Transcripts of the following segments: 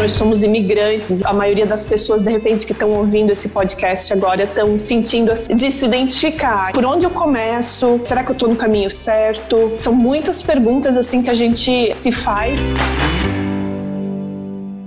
Nós somos imigrantes. A maioria das pessoas, de repente, que estão ouvindo esse podcast agora, estão sentindo de se identificar. Por onde eu começo? Será que eu estou no caminho certo? São muitas perguntas assim que a gente se faz.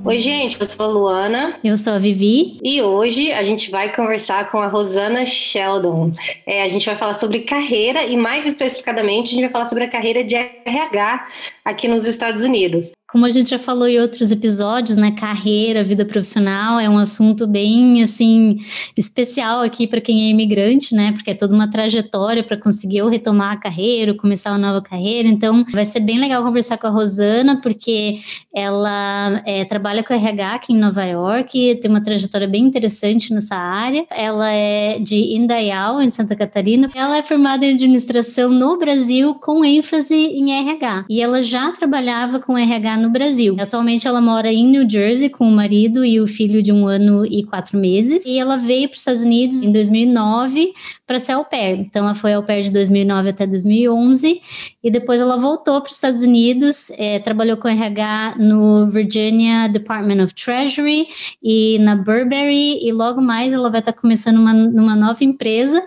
Oi, gente, eu sou a Luana. Eu sou a Vivi. E hoje a gente vai conversar com a Rosana Sheldon. É, a gente vai falar sobre carreira e, mais especificadamente, a gente vai falar sobre a carreira de RH aqui nos Estados Unidos. Como a gente já falou em outros episódios, né, carreira, vida profissional é um assunto bem assim especial aqui para quem é imigrante, né? Porque é toda uma trajetória para conseguir ou retomar a carreira, ou começar uma nova carreira. Então, vai ser bem legal conversar com a Rosana, porque ela é, trabalha com RH aqui em Nova York, tem uma trajetória bem interessante nessa área. Ela é de Indaial, em Santa Catarina. Ela é formada em administração no Brasil com ênfase em RH. E ela já trabalhava com RH no Brasil. Atualmente ela mora em New Jersey com o marido e o filho de um ano e quatro meses. E ela veio para os Estados Unidos em 2009 para ser au pair. Então ela foi au pair de 2009 até 2011 e depois ela voltou para os Estados Unidos, é, trabalhou com RH no Virginia Department of Treasury e na Burberry e logo mais ela vai estar tá começando uma, numa nova empresa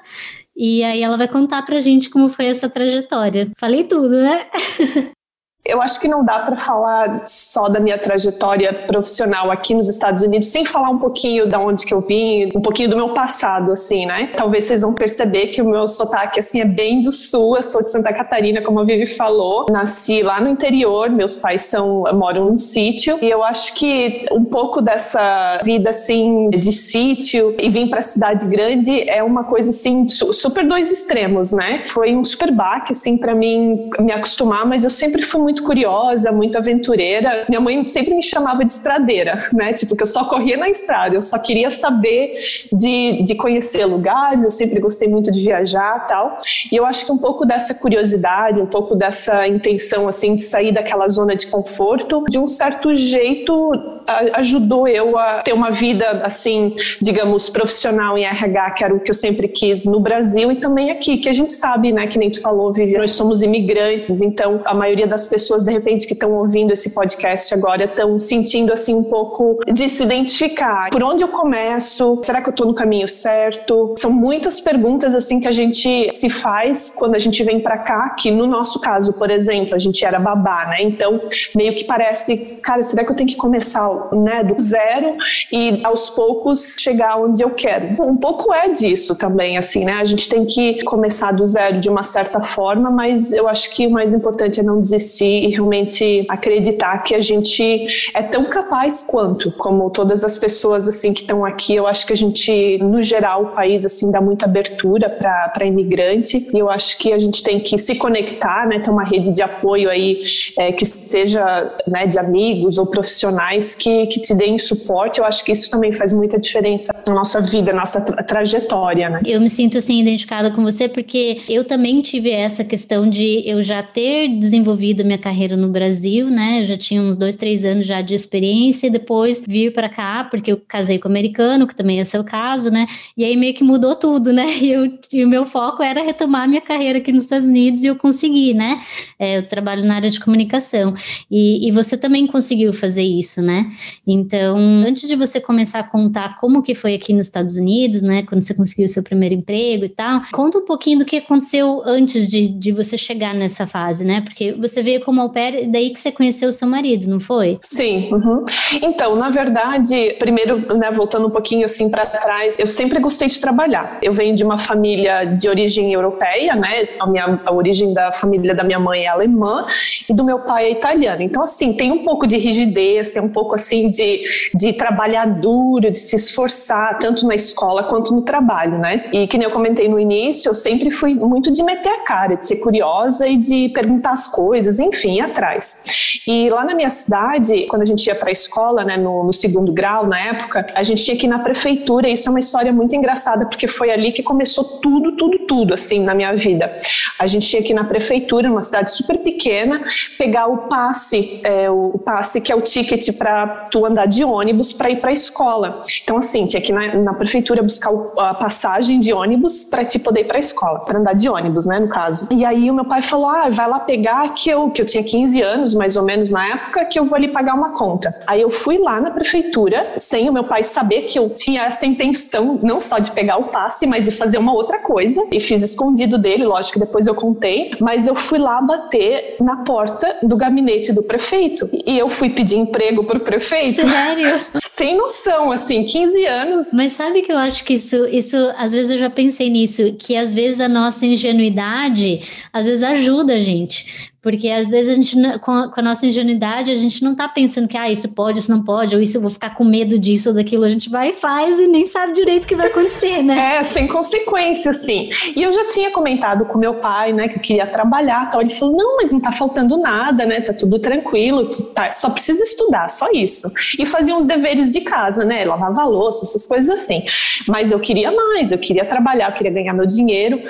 e aí ela vai contar pra gente como foi essa trajetória. Falei tudo, né? Eu acho que não dá para falar só da minha trajetória profissional aqui nos Estados Unidos sem falar um pouquinho da onde que eu vim, um pouquinho do meu passado, assim, né? Talvez vocês vão perceber que o meu sotaque, assim, é bem do sul. Eu sou de Santa Catarina, como a Vivi falou. Nasci lá no interior, meus pais são, moram num sítio. E eu acho que um pouco dessa vida, assim, de sítio e vir para cidade grande é uma coisa, assim, super dois extremos, né? Foi um super baque, assim, para mim me acostumar, mas eu sempre fui muito muito curiosa, muito aventureira. Minha mãe sempre me chamava de estradeira, né? Tipo, que eu só corria na estrada, eu só queria saber de, de conhecer lugares, eu sempre gostei muito de viajar tal. E eu acho que um pouco dessa curiosidade, um pouco dessa intenção, assim, de sair daquela zona de conforto, de um certo jeito ajudou eu a ter uma vida, assim, digamos, profissional em RH, que era o que eu sempre quis no Brasil e também aqui, que a gente sabe, né, que nem tu falou, Vivi, nós somos imigrantes, então a maioria das pessoas, de repente, que estão ouvindo esse podcast agora estão sentindo, assim, um pouco de se identificar. Por onde eu começo? Será que eu estou no caminho certo? São muitas perguntas, assim, que a gente se faz quando a gente vem para cá, que no nosso caso, por exemplo, a gente era babá, né? Então, meio que parece, cara, será que eu tenho que começar né, do zero e aos poucos chegar onde eu quero. Um pouco é disso também, assim, né? A gente tem que começar do zero de uma certa forma, mas eu acho que o mais importante é não desistir e realmente acreditar que a gente é tão capaz quanto, como todas as pessoas assim que estão aqui. Eu acho que a gente, no geral, o país assim dá muita abertura para imigrante e eu acho que a gente tem que se conectar, né? Ter uma rede de apoio aí é, que seja né, de amigos ou profissionais que que, que te deem suporte, eu acho que isso também faz muita diferença na nossa vida, na nossa tra trajetória, né? Eu me sinto assim identificada com você porque eu também tive essa questão de eu já ter desenvolvido minha carreira no Brasil, né? Eu já tinha uns dois, três anos já de experiência e depois vir para cá porque eu casei com um americano, que também é seu caso, né? E aí meio que mudou tudo, né? E, eu, e o meu foco era retomar minha carreira aqui nos Estados Unidos e eu consegui, né? É, eu trabalho na área de comunicação e, e você também conseguiu fazer isso, né? Então, antes de você começar a contar como que foi aqui nos Estados Unidos, né, quando você conseguiu o seu primeiro emprego e tal, conta um pouquinho do que aconteceu antes de, de você chegar nessa fase, né? Porque você veio como au pair, daí que você conheceu o seu marido, não foi? Sim. Uhum. Então, na verdade, primeiro, né, voltando um pouquinho assim para trás, eu sempre gostei de trabalhar. Eu venho de uma família de origem europeia, né? A minha a origem da família da minha mãe é alemã e do meu pai é italiano. Então, assim, tem um pouco de rigidez, tem um pouco assim assim de, de trabalhar duro, de se esforçar, tanto na escola quanto no trabalho, né? E que nem eu comentei no início, eu sempre fui muito de meter a cara, de ser curiosa e de perguntar as coisas, enfim, atrás. E lá na minha cidade, quando a gente ia para a escola, né, no, no, segundo grau, na época, a gente tinha que ir na prefeitura, e isso é uma história muito engraçada, porque foi ali que começou tudo, tudo, tudo, assim, na minha vida. A gente tinha que ir na prefeitura, numa cidade super pequena, pegar o passe, é, o passe que é o ticket para tu andar de ônibus para ir para a escola. Então, assim, tinha que ir na, na prefeitura buscar a passagem de ônibus para te poder ir para a escola, para andar de ônibus, né, no caso. E aí o meu pai falou: ah, vai lá pegar que eu, que eu tinha 15 anos, mais ou menos na época, que eu vou ali pagar uma conta. Aí eu fui lá na prefeitura, sem o meu pai saber que eu tinha essa intenção, não só de pegar o passe, mas de fazer uma outra coisa. E fiz escondido dele, lógico que depois eu contei, mas eu fui lá bater na porta do gabinete do prefeito. E eu fui pedir emprego pro prefeito. Sério? Sem noção, assim, 15 anos. Mas sabe que eu acho que isso, isso, às vezes eu já pensei nisso, que às vezes a nossa ingenuidade, às vezes ajuda a gente. Porque às vezes a gente, com a, nossa ingenuidade, a gente não tá pensando que ah, isso pode, isso não pode, ou isso eu vou ficar com medo disso ou daquilo. A gente vai e faz e nem sabe direito o que vai acontecer, né? É, sem consequência, assim. E eu já tinha comentado com meu pai, né, que eu queria trabalhar tal. Ele falou: não, mas não tá faltando nada, né? Tá tudo tranquilo, tá, só precisa estudar, só isso. E fazia uns deveres de casa, né? Lavava louça, essas coisas assim. Mas eu queria mais, eu queria trabalhar, eu queria ganhar meu dinheiro.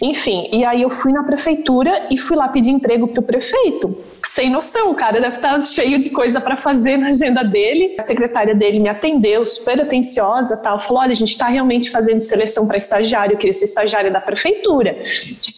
Enfim, e aí eu fui na prefeitura e fui lá pedir emprego pro prefeito. Sem noção, o cara deve estar cheio de coisa para fazer na agenda dele. A secretária dele me atendeu, super atenciosa, tal. Falou: olha, a gente está realmente fazendo seleção para estagiário, eu queria ser estagiária da prefeitura.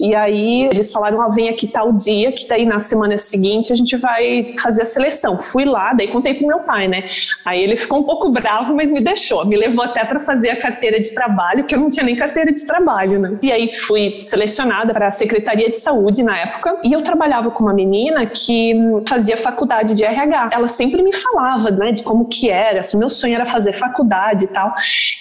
E aí eles falaram: ah, vem aqui tal dia, que daí na semana seguinte a gente vai fazer a seleção. Fui lá, daí contei pro meu pai, né? Aí ele ficou um pouco bravo, mas me deixou. Me levou até para fazer a carteira de trabalho, que eu não tinha nem carteira de trabalho, né? E aí fui selecionada para a Secretaria de Saúde na época, e eu trabalhava com uma menina que fazia faculdade de RH. Ela sempre me falava, né, de como que era, assim, meu sonho era fazer faculdade e tal.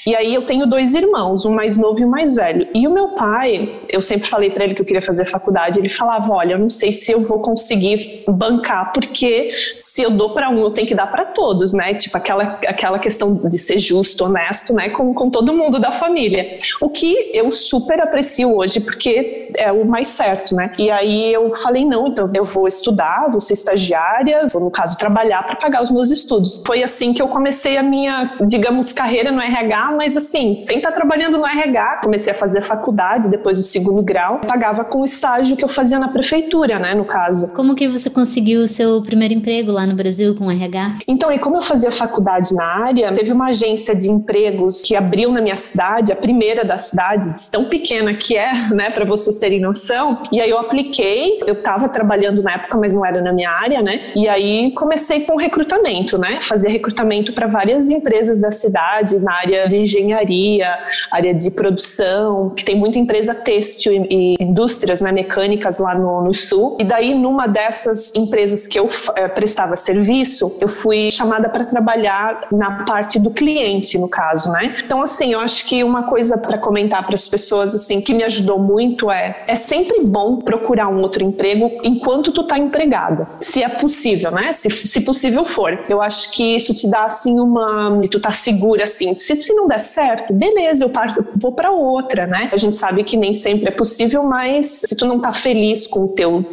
E aí eu tenho dois irmãos, um mais novo e um mais velho. E o meu pai, eu sempre falei para ele que eu queria fazer faculdade, ele falava, olha, eu não sei se eu vou conseguir bancar, porque se eu dou para um, eu tenho que dar para todos, né? Tipo aquela aquela questão de ser justo, honesto, né, com, com todo mundo da família. O que eu super aprecio hoje, porque é o mais certo, né? E aí eu falei, não, então eu vou estudar, vou ser estagiária, vou, no caso, trabalhar para pagar os meus estudos. Foi assim que eu comecei a minha, digamos, carreira no RH, mas assim, sem estar trabalhando no RH, comecei a fazer faculdade depois do segundo grau, pagava com o estágio que eu fazia na prefeitura, né, no caso. Como que você conseguiu o seu primeiro emprego lá no Brasil com o RH? Então, e como eu fazia faculdade na área, teve uma agência de empregos que abriu na minha cidade, a primeira da cidade, tão pequena que é, né, para vocês terem noção. E aí eu apliquei, eu estava trabalhando na época, mas não era na minha área, né? E aí comecei com recrutamento, né? Fazia recrutamento para várias empresas da cidade, na área de engenharia, área de produção, que tem muita empresa têxtil e, indústrias né, mecânicas lá no, no, sul. E daí, numa dessas empresas que eu é, prestava serviço, eu fui chamada para trabalhar na parte do cliente, no caso, né? Então, assim, eu acho que uma coisa para comentar para as pessoas, assim, que me ajudou muito é: é sempre bom procurar um outro emprego enquanto tu tá empregada, se é possível, né? Se, se possível for. Eu acho que isso te dá assim uma, tu tá segura assim. Se, se não der certo, beleza, eu parto, vou para outra, né? A gente sabe que nem sempre é possível, mas se tu não tá feliz com o teu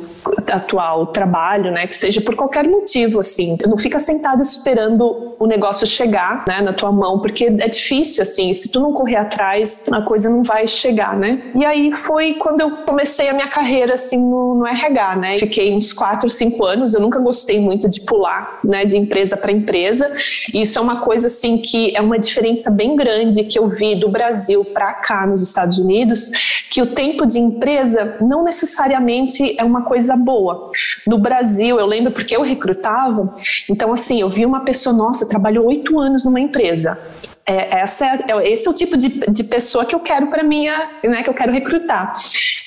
atual trabalho, né, que seja por qualquer motivo, assim, não fica sentado esperando o negócio chegar, né, na tua mão, porque é difícil, assim, se tu não correr atrás, a coisa não vai chegar, né. E aí foi quando eu comecei a minha carreira, assim, no, no RH, né, fiquei uns quatro, cinco anos, eu nunca gostei muito de pular, né, de empresa para empresa, e isso é uma coisa, assim, que é uma diferença bem grande que eu vi do Brasil para cá, nos Estados Unidos, que o tempo de empresa não necessariamente é uma coisa coisa boa. No Brasil, eu lembro porque eu recrutava, então assim, eu vi uma pessoa, nossa, trabalhou oito anos numa empresa é, essa é, é, esse é o tipo de, de pessoa que eu quero para minha, né, que eu quero recrutar.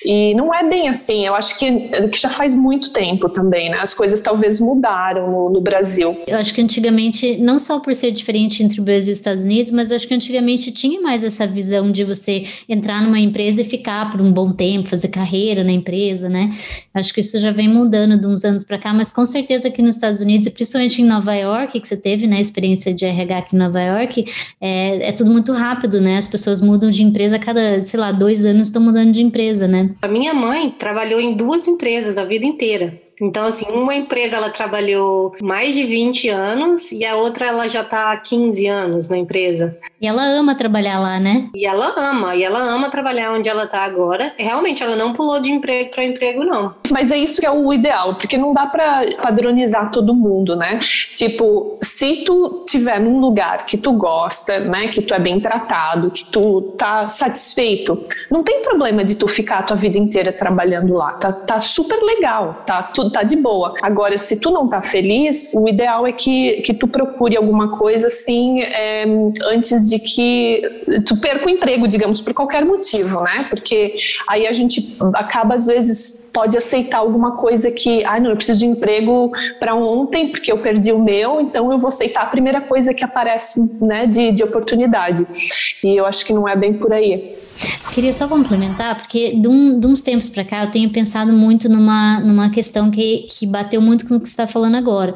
E não é bem assim, eu acho que, que já faz muito tempo também, né? As coisas talvez mudaram no, no, Brasil. Eu acho que antigamente, não só por ser diferente entre o Brasil e os Estados Unidos, mas acho que antigamente tinha mais essa visão de você entrar numa empresa e ficar por um bom tempo, fazer carreira na empresa, né? Acho que isso já vem mudando de uns anos para cá, mas com certeza aqui nos Estados Unidos, e principalmente em Nova York, que você teve, né, experiência de RH aqui em Nova York, é, é tudo muito rápido, né? As pessoas mudam de empresa a cada, sei lá, dois anos estão mudando de empresa, né? A minha mãe trabalhou em duas empresas a vida inteira. Então, assim, uma empresa ela trabalhou mais de 20 anos e a outra ela já está há 15 anos na empresa. E ela ama trabalhar lá, né? E ela ama, e ela ama trabalhar onde ela tá agora. Realmente, ela não pulou de emprego para emprego, não. Mas é isso que é o ideal, porque não dá para padronizar todo mundo, né? Tipo, se tu tiver num lugar que tu gosta, né, que tu é bem tratado, que tu tá satisfeito, não tem problema de tu ficar a tua vida inteira trabalhando lá. Tá, tá super legal, tá tudo tá de boa. Agora, se tu não tá feliz, o ideal é que, que tu procure alguma coisa assim é, antes de que tu perca o emprego, digamos, por qualquer motivo, né? Porque aí a gente acaba às vezes pode aceitar alguma coisa que, ah, não, eu preciso de emprego para ontem porque eu perdi o meu, então eu vou aceitar a primeira coisa que aparece, né, de, de oportunidade. E eu acho que não é bem por aí. Queria só complementar, porque de, um, de uns tempos para cá eu tenho pensado muito numa, numa questão que, que bateu muito com o que você está falando agora.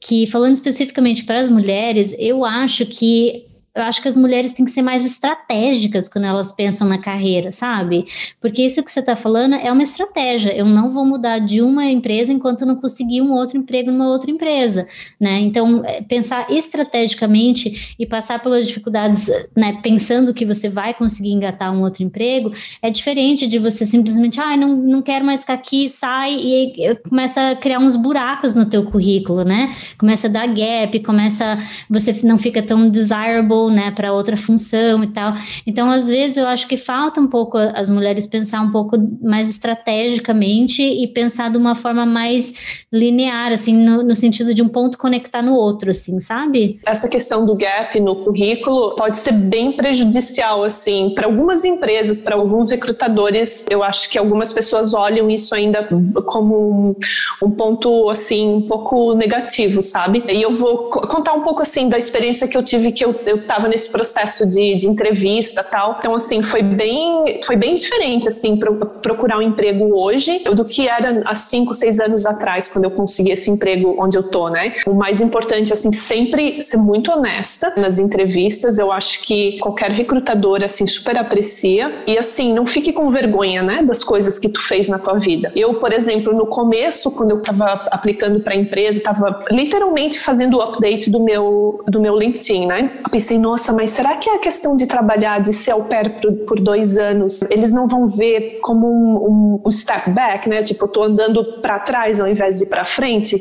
Que, falando especificamente para as mulheres, eu acho que eu acho que as mulheres têm que ser mais estratégicas quando elas pensam na carreira, sabe? Porque isso que você está falando é uma estratégia. Eu não vou mudar de uma empresa enquanto não conseguir um outro emprego numa outra empresa, né? Então, é, pensar estrategicamente e passar pelas dificuldades, né, pensando que você vai conseguir engatar um outro emprego, é diferente de você simplesmente, ah, não, não quero mais ficar aqui, sai e começa a criar uns buracos no teu currículo, né? Começa a dar gap, começa, você não fica tão desirable né, para outra função e tal. Então, às vezes, eu acho que falta um pouco as mulheres pensar um pouco mais estrategicamente e pensar de uma forma mais linear, assim, no, no sentido de um ponto conectar no outro, assim, sabe? Essa questão do gap no currículo pode ser bem prejudicial, assim, para algumas empresas, para alguns recrutadores. Eu acho que algumas pessoas olham isso ainda como um, um ponto, assim, um pouco negativo, sabe? E eu vou contar um pouco, assim, da experiência que eu tive, que eu, eu estava nesse processo de, de entrevista tal. Então, assim, foi bem, foi bem diferente, assim, pro, procurar um emprego hoje do que era há cinco, seis anos atrás, quando eu consegui esse emprego onde eu tô, né? O mais importante, assim, sempre ser muito honesta nas entrevistas. Eu acho que qualquer recrutador, assim, super aprecia. E, assim, não fique com vergonha, né, das coisas que tu fez na tua vida. Eu, por exemplo, no começo, quando eu estava aplicando para empresa, estava literalmente fazendo o update do meu, do meu LinkedIn, né? Pensei, nossa, mas será que a questão de trabalhar, de ser au pair por, por dois anos, eles não vão ver como um, um step back, né? Tipo, eu tô andando para trás ao invés de para frente.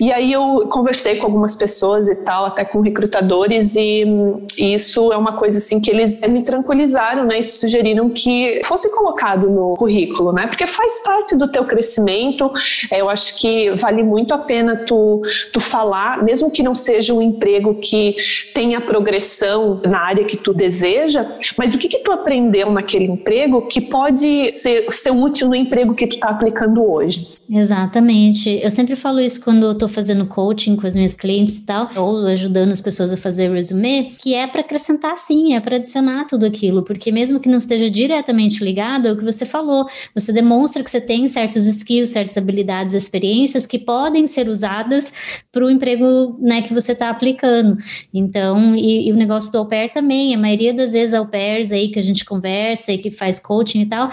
E aí eu conversei com algumas pessoas e tal, até com recrutadores, e, e isso é uma coisa assim que eles me tranquilizaram, né? E sugeriram que fosse colocado no currículo, né? Porque faz parte do teu crescimento. É, eu acho que vale muito a pena tu, tu falar, mesmo que não seja um emprego que tenha progressão na área que tu deseja, mas o que que tu aprendeu naquele emprego que pode ser, ser útil no emprego que tu está aplicando hoje? Exatamente. Eu sempre falo isso quando eu estou fazendo coaching com as minhas clientes e tal, ou ajudando as pessoas a fazer resume, que é para acrescentar sim, é para adicionar tudo aquilo, porque mesmo que não esteja diretamente ligado é o que você falou, você demonstra que você tem certos skills, certas habilidades, experiências que podem ser usadas para o emprego né, que você está aplicando. Então, e, e o negócio do au pair também, a maioria das vezes au pairs aí que a gente conversa e que faz coaching e tal,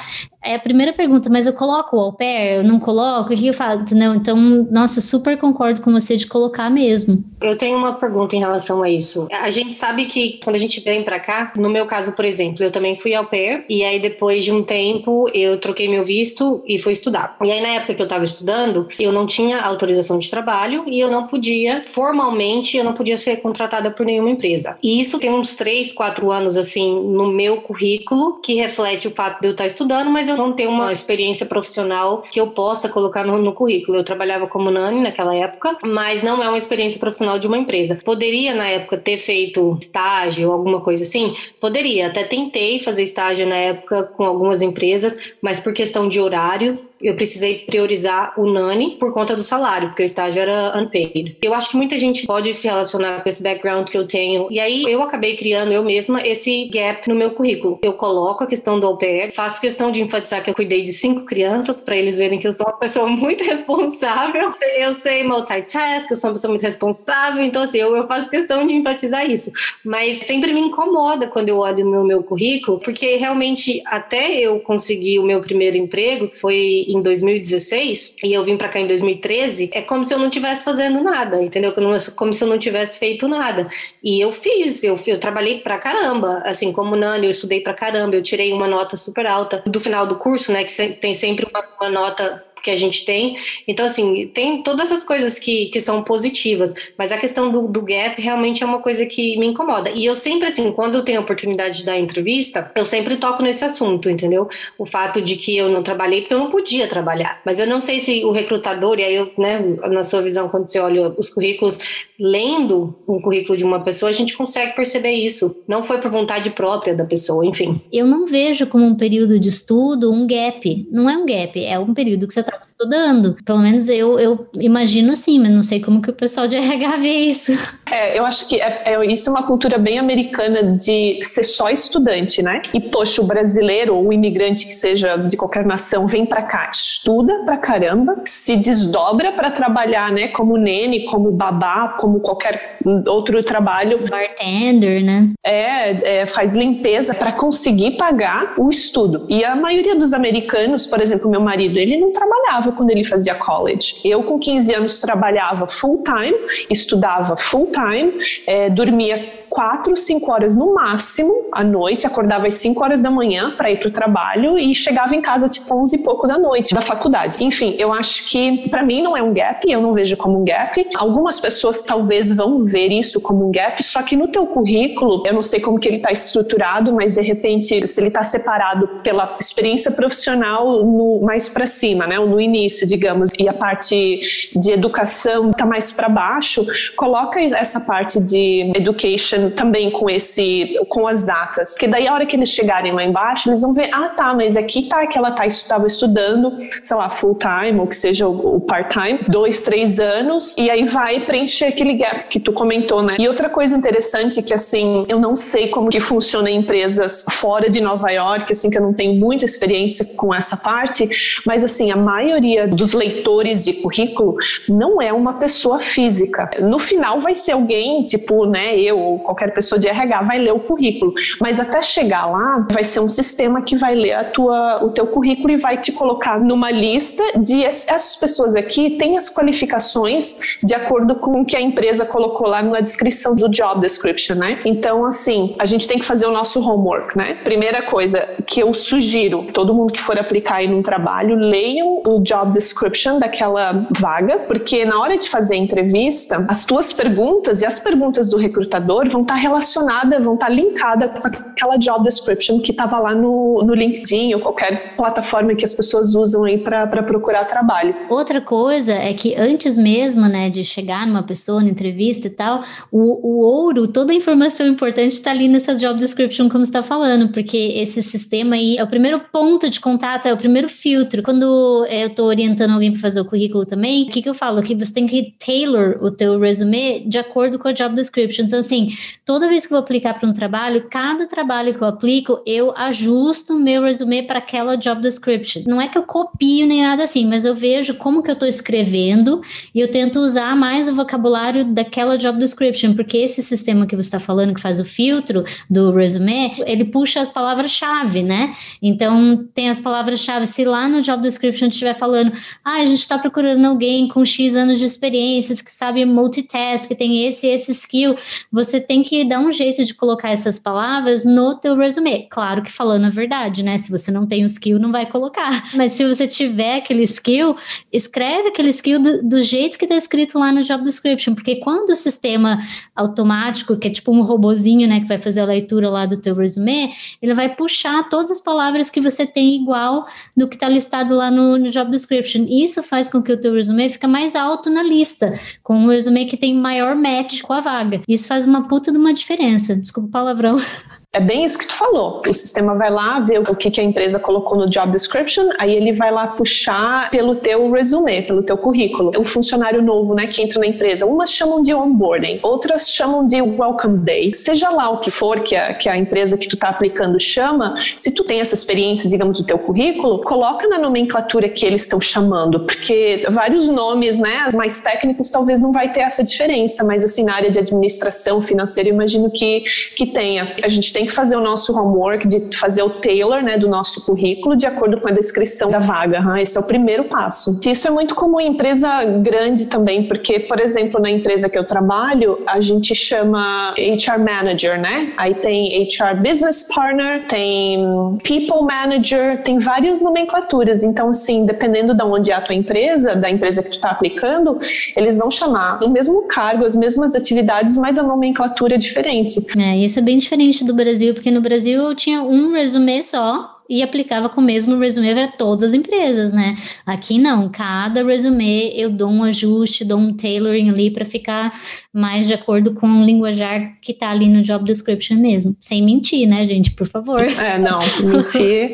é a primeira pergunta, mas eu coloco o au pair, eu não coloco, o que eu falo? Não, então, nossa, super concordo com você de colocar mesmo. Eu tenho uma pergunta em relação a isso. A gente sabe que quando a gente vem para cá, no meu caso, por exemplo, eu também fui au pair, e aí depois de um tempo eu troquei meu visto e fui estudar. E aí na época que eu tava estudando, eu não tinha autorização de trabalho e eu não podia, formalmente, eu não podia ser contratada por nenhuma empresa. E isso tem uns 3, 4 anos, assim, no meu currículo, que reflete o fato de eu estar estudando, mas eu não ter uma experiência profissional que eu possa colocar no, no currículo. Eu trabalhava como nani naquela época, mas não é uma experiência profissional de uma empresa. Poderia, na época, ter feito estágio ou alguma coisa assim? Poderia. Até tentei fazer estágio na época com algumas empresas, mas por questão de horário, eu precisei priorizar o Nani por conta do salário, porque o estágio era unpaid. Eu acho que muita gente pode se relacionar com esse background que eu tenho. E aí eu acabei criando eu mesma esse gap no meu currículo. Eu coloco a questão do au pair, faço questão de enfatizar que eu cuidei de cinco crianças para eles verem que eu sou uma pessoa muito responsável. Eu sei multitask, eu sou uma pessoa muito responsável, então assim, eu, eu faço questão de enfatizar isso. Mas sempre me incomoda quando eu olho no meu, currículo, porque realmente até eu conseguir o meu primeiro emprego, que foi em 2016 e eu vim para cá em 2013, é como se eu não estivesse fazendo nada, entendeu? Como se eu não tivesse feito nada. E eu fiz, eu, eu trabalhei pra caramba, assim, como Nani, eu estudei pra caramba, eu tirei uma nota super alta do final do curso, né, que tem sempre uma, uma nota que a gente tem. Então, assim, tem todas essas coisas que, que são positivas, mas a questão do, do gap realmente é uma coisa que me incomoda. E eu sempre, assim, quando eu tenho a oportunidade de dar entrevista, eu sempre toco nesse assunto, entendeu? O fato de que eu não trabalhei porque eu não podia trabalhar. Mas eu não sei se o recrutador, e aí eu, né, na sua visão, quando você olha os currículos, lendo um currículo de uma pessoa, a gente consegue perceber isso. Não foi por vontade própria da pessoa, enfim. Eu não vejo como um período de estudo um gap. Não é um gap, é um período que você está estudando. Pelo menos eu, eu imagino assim, mas não sei como que o pessoal de RH vê isso. É, eu acho que é, é, isso é uma cultura bem americana de ser só estudante, né? E, poxa, o brasileiro ou o imigrante que seja de qualquer nação vem para cá, estuda pra caramba, se desdobra para trabalhar, né? Como nene, como babá, como qualquer outro trabalho. Bartender, né? É, é faz limpeza para conseguir pagar o estudo. E a maioria dos americanos, por exemplo, meu marido, ele não trabalhava quando ele fazia college. Eu, com 15 anos, trabalhava full time, estudava full time, é, dormia quatro, cinco horas no máximo à noite, acordava às 5 horas da manhã para ir para o trabalho e chegava em casa tipo 11 e pouco da noite da faculdade. Enfim, eu acho que para mim não é um gap, eu não vejo como um gap. Algumas pessoas talvez vão ver isso como um gap, só que no teu currículo, eu não sei como que ele está estruturado, mas de repente se ele está separado pela experiência profissional no, mais para cima, né, no início, digamos, e a parte de educação está mais para baixo, coloca essa parte de education também com esse, com as datas, que daí a hora que eles chegarem lá embaixo, eles vão ver, ah tá, mas aqui tá que ela tá, estava estudando, sei lá, full time, ou que seja o, o part time, dois, três anos, e aí vai preencher aquele gap que tu comentou, né? E outra coisa interessante que assim, eu não sei como que funciona em empresas fora de Nova York, assim, que eu não tenho muita experiência com essa parte, mas assim, a maioria dos leitores de currículo não é uma pessoa física. No final vai ser alguém, tipo, né, eu ou qualquer pessoa de RH vai ler o currículo, mas até chegar lá vai ser um sistema que vai ler a tua, o teu currículo e vai te colocar numa lista de essas pessoas aqui têm as qualificações de acordo com o que a empresa colocou lá na descrição do job description, né? Então, assim, a gente tem que fazer o nosso homework, né? Primeira coisa que eu sugiro, todo mundo que for aplicar aí num trabalho, leiam o job description daquela vaga, porque na hora de fazer a entrevista, as tuas perguntas e as perguntas do recrutador vão estar relacionadas, vão estar linkadas com aquela job description que estava lá no, no LinkedIn ou qualquer plataforma que as pessoas usam aí para procurar trabalho. Outra coisa é que antes mesmo, né, de chegar numa pessoa na entrevista e tal, o, o ouro, toda a informação importante está ali nessa job description, como você está falando, porque esse sistema aí é o primeiro ponto de contato, é o primeiro filtro. Quando eu estou orientando alguém para fazer o currículo também, o que, que eu falo? Que você tem que tailor o teu resume de acordo com a job description. Então, assim, toda vez que eu vou aplicar para um trabalho, cada trabalho que eu aplico, eu ajusto o meu resume para aquela job description. Não é que eu copio nem nada assim, mas eu vejo como que eu estou escrevendo e eu tento usar mais o vocabulário daquela job description, porque esse sistema que você está falando, que faz o filtro do resume, ele puxa as palavras-chave, né? Então, tem as palavras-chave. Se lá no job description estiver falando, ah, a gente está procurando alguém com X anos de experiências, que sabe multitask, que tem esse esse skill, você tem que dar um jeito de colocar essas palavras no teu resume. Claro que falando a verdade, né? Se você não tem o skill, não vai colocar. Mas se você tiver aquele skill, escreve aquele skill do, do jeito que está escrito lá no job description, porque quando o sistema automático, que é tipo um robozinho, né, que vai fazer a leitura lá do teu resume, ele vai puxar todas as palavras que você tem igual do que está listado lá no, no job description. Isso faz com que o teu resume fique mais alto na lista, com um resume que tem maior match com a vaga. Isso faz uma puta de uma diferença. Desculpa o palavrão. É bem isso que tu falou. O sistema vai lá ver o que, que a empresa colocou no job description, aí ele vai lá puxar pelo teu resume, pelo teu currículo. O funcionário novo, né, que entra na empresa, umas chamam de onboarding, outras chamam de welcome day. Seja lá o que for que a, que a empresa que tu tá aplicando chama, se tu tem essa experiência, digamos, no teu currículo, coloca na nomenclatura que eles estão chamando, porque vários nomes, né, mais técnicos talvez não vai ter essa diferença, mas assim, na área de administração financeira, imagino que, que tenha. A gente tem que fazer o nosso homework, de fazer o tailor, né, do nosso currículo de acordo com a descrição da vaga. Esse é o primeiro passo. Isso é muito comum em empresa grande também, porque, por exemplo, na empresa que eu trabalho, a gente chama HR Manager, né? Aí tem HR Business Partner, tem People Manager, tem várias nomenclaturas. Então, assim, dependendo de onde é a tua empresa, da empresa que tu está aplicando, eles vão chamar o mesmo cargo, as mesmas atividades, mas a nomenclatura é diferente. É, isso é bem diferente do Brasil, porque no Brasil eu tinha um resumê só e aplicava com o mesmo resume para todas as empresas, né? Aqui não, cada resume eu dou um ajuste, dou um tailoring ali para ficar mais de acordo com o linguajar que tá ali no job description mesmo. Sem mentir, né, gente? Por favor. É, não, mentir.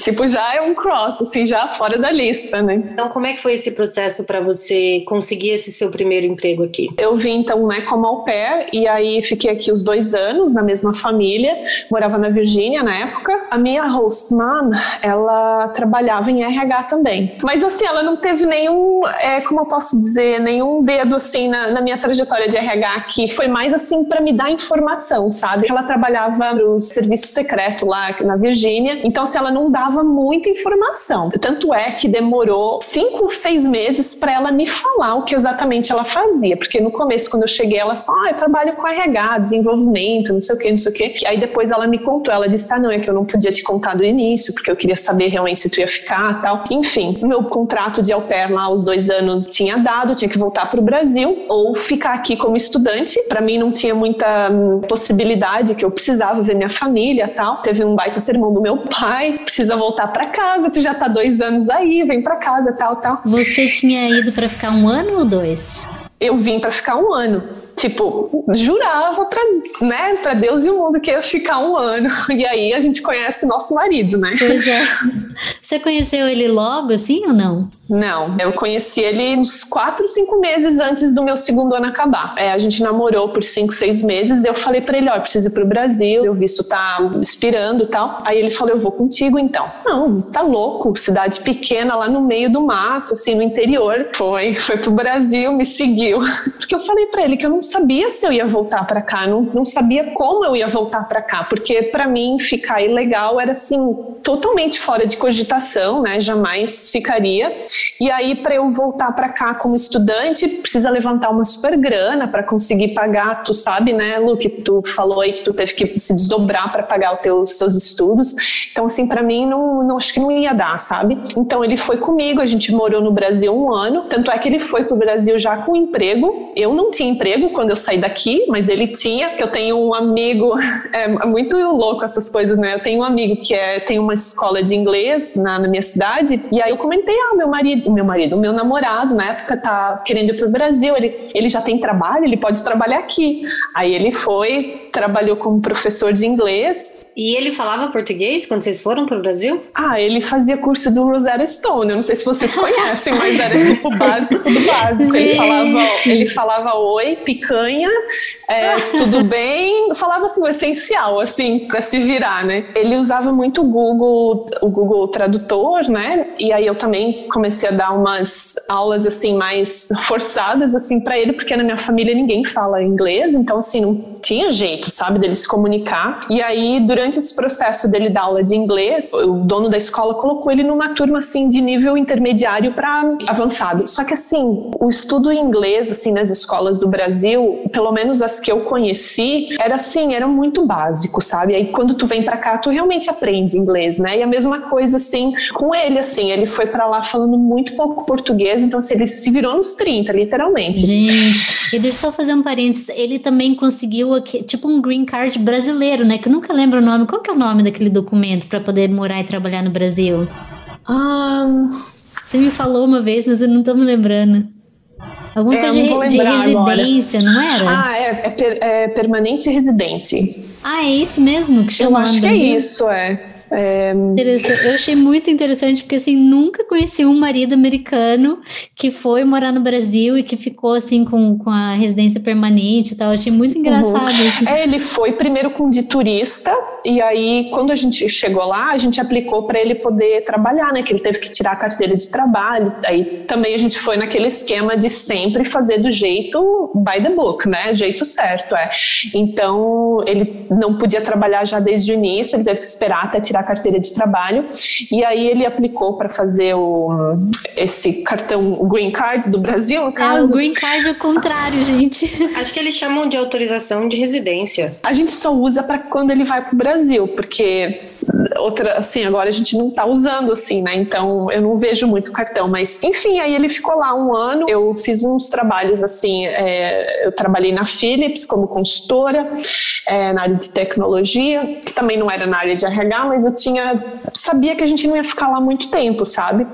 tipo, já é um cross, assim, já fora da lista, né? Então, como é que foi esse processo para você conseguir esse seu primeiro emprego aqui? Eu vim, então, né, como au pair, e aí fiquei aqui os dois anos na mesma família, morava na Virgínia na época. A minha host mom, ela trabalhava em RH também. Mas, assim, ela não teve nenhum, é, como eu posso dizer, nenhum dedo, assim, na, na minha trajetória de RH que foi mais assim para me dar informação, sabe? Ela trabalhava no serviço secreto lá na Virgínia, então se ela não dava muita informação. Tanto é que demorou cinco, seis meses para ela me falar o que exatamente ela fazia, porque no começo quando eu cheguei ela só, ah, eu trabalho com RH, desenvolvimento, não sei o que, não sei o que. Aí depois ela me contou, ela disse, ah, não, é que eu não podia te contar do início, porque eu queria saber realmente se tu ia ficar, tal. Enfim, meu contrato de au pair lá, os dois anos tinha dado, tinha que voltar para o Brasil ou ficar aqui como estudante. Para mim não tinha muita hum, possibilidade, que eu precisava ver minha família tal. Teve um baita sermão do meu pai, precisa voltar para casa, tu já tá dois anos aí, vem para casa, tal, tal. Você tinha ido para ficar um ano ou dois? Eu vim para ficar um ano. Tipo, jurava para né, pra Deus e o mundo que ia ficar um ano. E aí a gente conhece nosso marido, né? Pois é. Você conheceu ele logo, assim, ou não? Não, eu conheci ele uns quatro, cinco meses antes do meu segundo ano acabar. É, a gente namorou por cinco, seis meses. Eu falei para ele, ó, oh, preciso ir pro Brasil, eu visto tá expirando e tal. Aí ele falou, eu vou contigo então. Não, tá louco, cidade pequena lá no meio do mato, assim, no interior. Foi, foi pro Brasil, me seguiu porque eu falei para ele que eu não sabia se eu ia voltar para cá, não, não sabia como eu ia voltar para cá, porque para mim ficar ilegal era assim totalmente fora de cogitação, né? Jamais ficaria. E aí para eu voltar para cá como estudante, precisa levantar uma super grana para conseguir pagar, tu sabe, né, Lu, que tu falou aí que tu teve que se desdobrar para pagar os teus estudos. Então assim, para mim não, não acho que não ia dar, sabe? Então ele foi comigo, a gente morou no Brasil um ano, tanto é que ele foi pro Brasil já com emprego emprego. Eu não tinha emprego quando eu saí daqui, mas ele tinha, que eu tenho um amigo, é muito louco essas coisas, né? Eu tenho um amigo que é, tem uma escola de inglês na, na minha cidade, e aí eu comentei, ah, meu marido, meu marido, meu namorado, na época tá querendo ir pro Brasil, ele, ele já tem trabalho, ele pode trabalhar aqui. Aí ele foi, trabalhou como professor de inglês. E ele falava português quando vocês foram pro Brasil? Ah, ele fazia curso do Rosetta Stone, eu não sei se vocês conhecem, mas era tipo básico do básico. Ele falava ele falava oi, picanha, é, tudo bem, falava assim o essencial, assim, para se virar, né? Ele usava muito o Google, o Google Tradutor, né? E aí eu também comecei a dar umas aulas assim mais forçadas assim para ele, porque na minha família ninguém fala inglês, então assim não tinha jeito, sabe, dele se comunicar. E aí durante esse processo dele dar aula de inglês, o dono da escola colocou ele numa turma assim de nível intermediário para avançado. Só que assim, o estudo em inglês assim, nas escolas do Brasil, pelo menos as que eu conheci, era assim, era muito básico, sabe? Aí quando tu vem para cá, tu realmente aprende inglês, né? E a mesma coisa, assim, com ele, assim, ele foi para lá falando muito pouco português, então, assim, ele se virou nos 30, literalmente. Gente, e deixa eu só fazer um parênteses, ele também conseguiu, aqui, tipo, um green card brasileiro, né? Que eu nunca lembro o nome. Qual que é o nome daquele documento para poder morar e trabalhar no Brasil? Um... Você me falou uma vez, mas eu não tô me lembrando. Alguma é, coisa de, de residência, agora. não era? Ah, é, é, per, é, permanente residente. Ah, é isso mesmo que chama? Eu acho que é isso, é. É... Eu achei muito interessante, porque assim, nunca conheci um marido americano que foi morar no Brasil e que ficou assim com, com a residência permanente e tal. Eu achei muito engraçado uhum. isso. É, ele foi primeiro com de turista, e aí, quando a gente chegou lá, a gente aplicou para ele poder trabalhar, né? Que ele teve que tirar a carteira de trabalho. Aí também a gente foi naquele esquema de 100 sempre fazer do jeito by the book, né? Jeito certo, é. Então, ele não podia trabalhar já desde o início, ele teve que esperar até tirar a carteira de trabalho. E aí ele aplicou para fazer o, esse cartão Green Card do Brasil, no caso. É, o Green Card é o contrário, gente. Acho que eles chamam de autorização de residência. A gente só usa para quando ele vai para o Brasil, porque outra, assim, agora a gente não está usando assim, né? Então eu não vejo muito cartão, mas enfim, aí ele ficou lá um ano. Eu fiz uns trabalhos assim, é, eu trabalhei na Philips como consultora é, na área de tecnologia, que também não era na área de RH, mas eu tinha sabia que a gente não ia ficar lá muito tempo, sabe?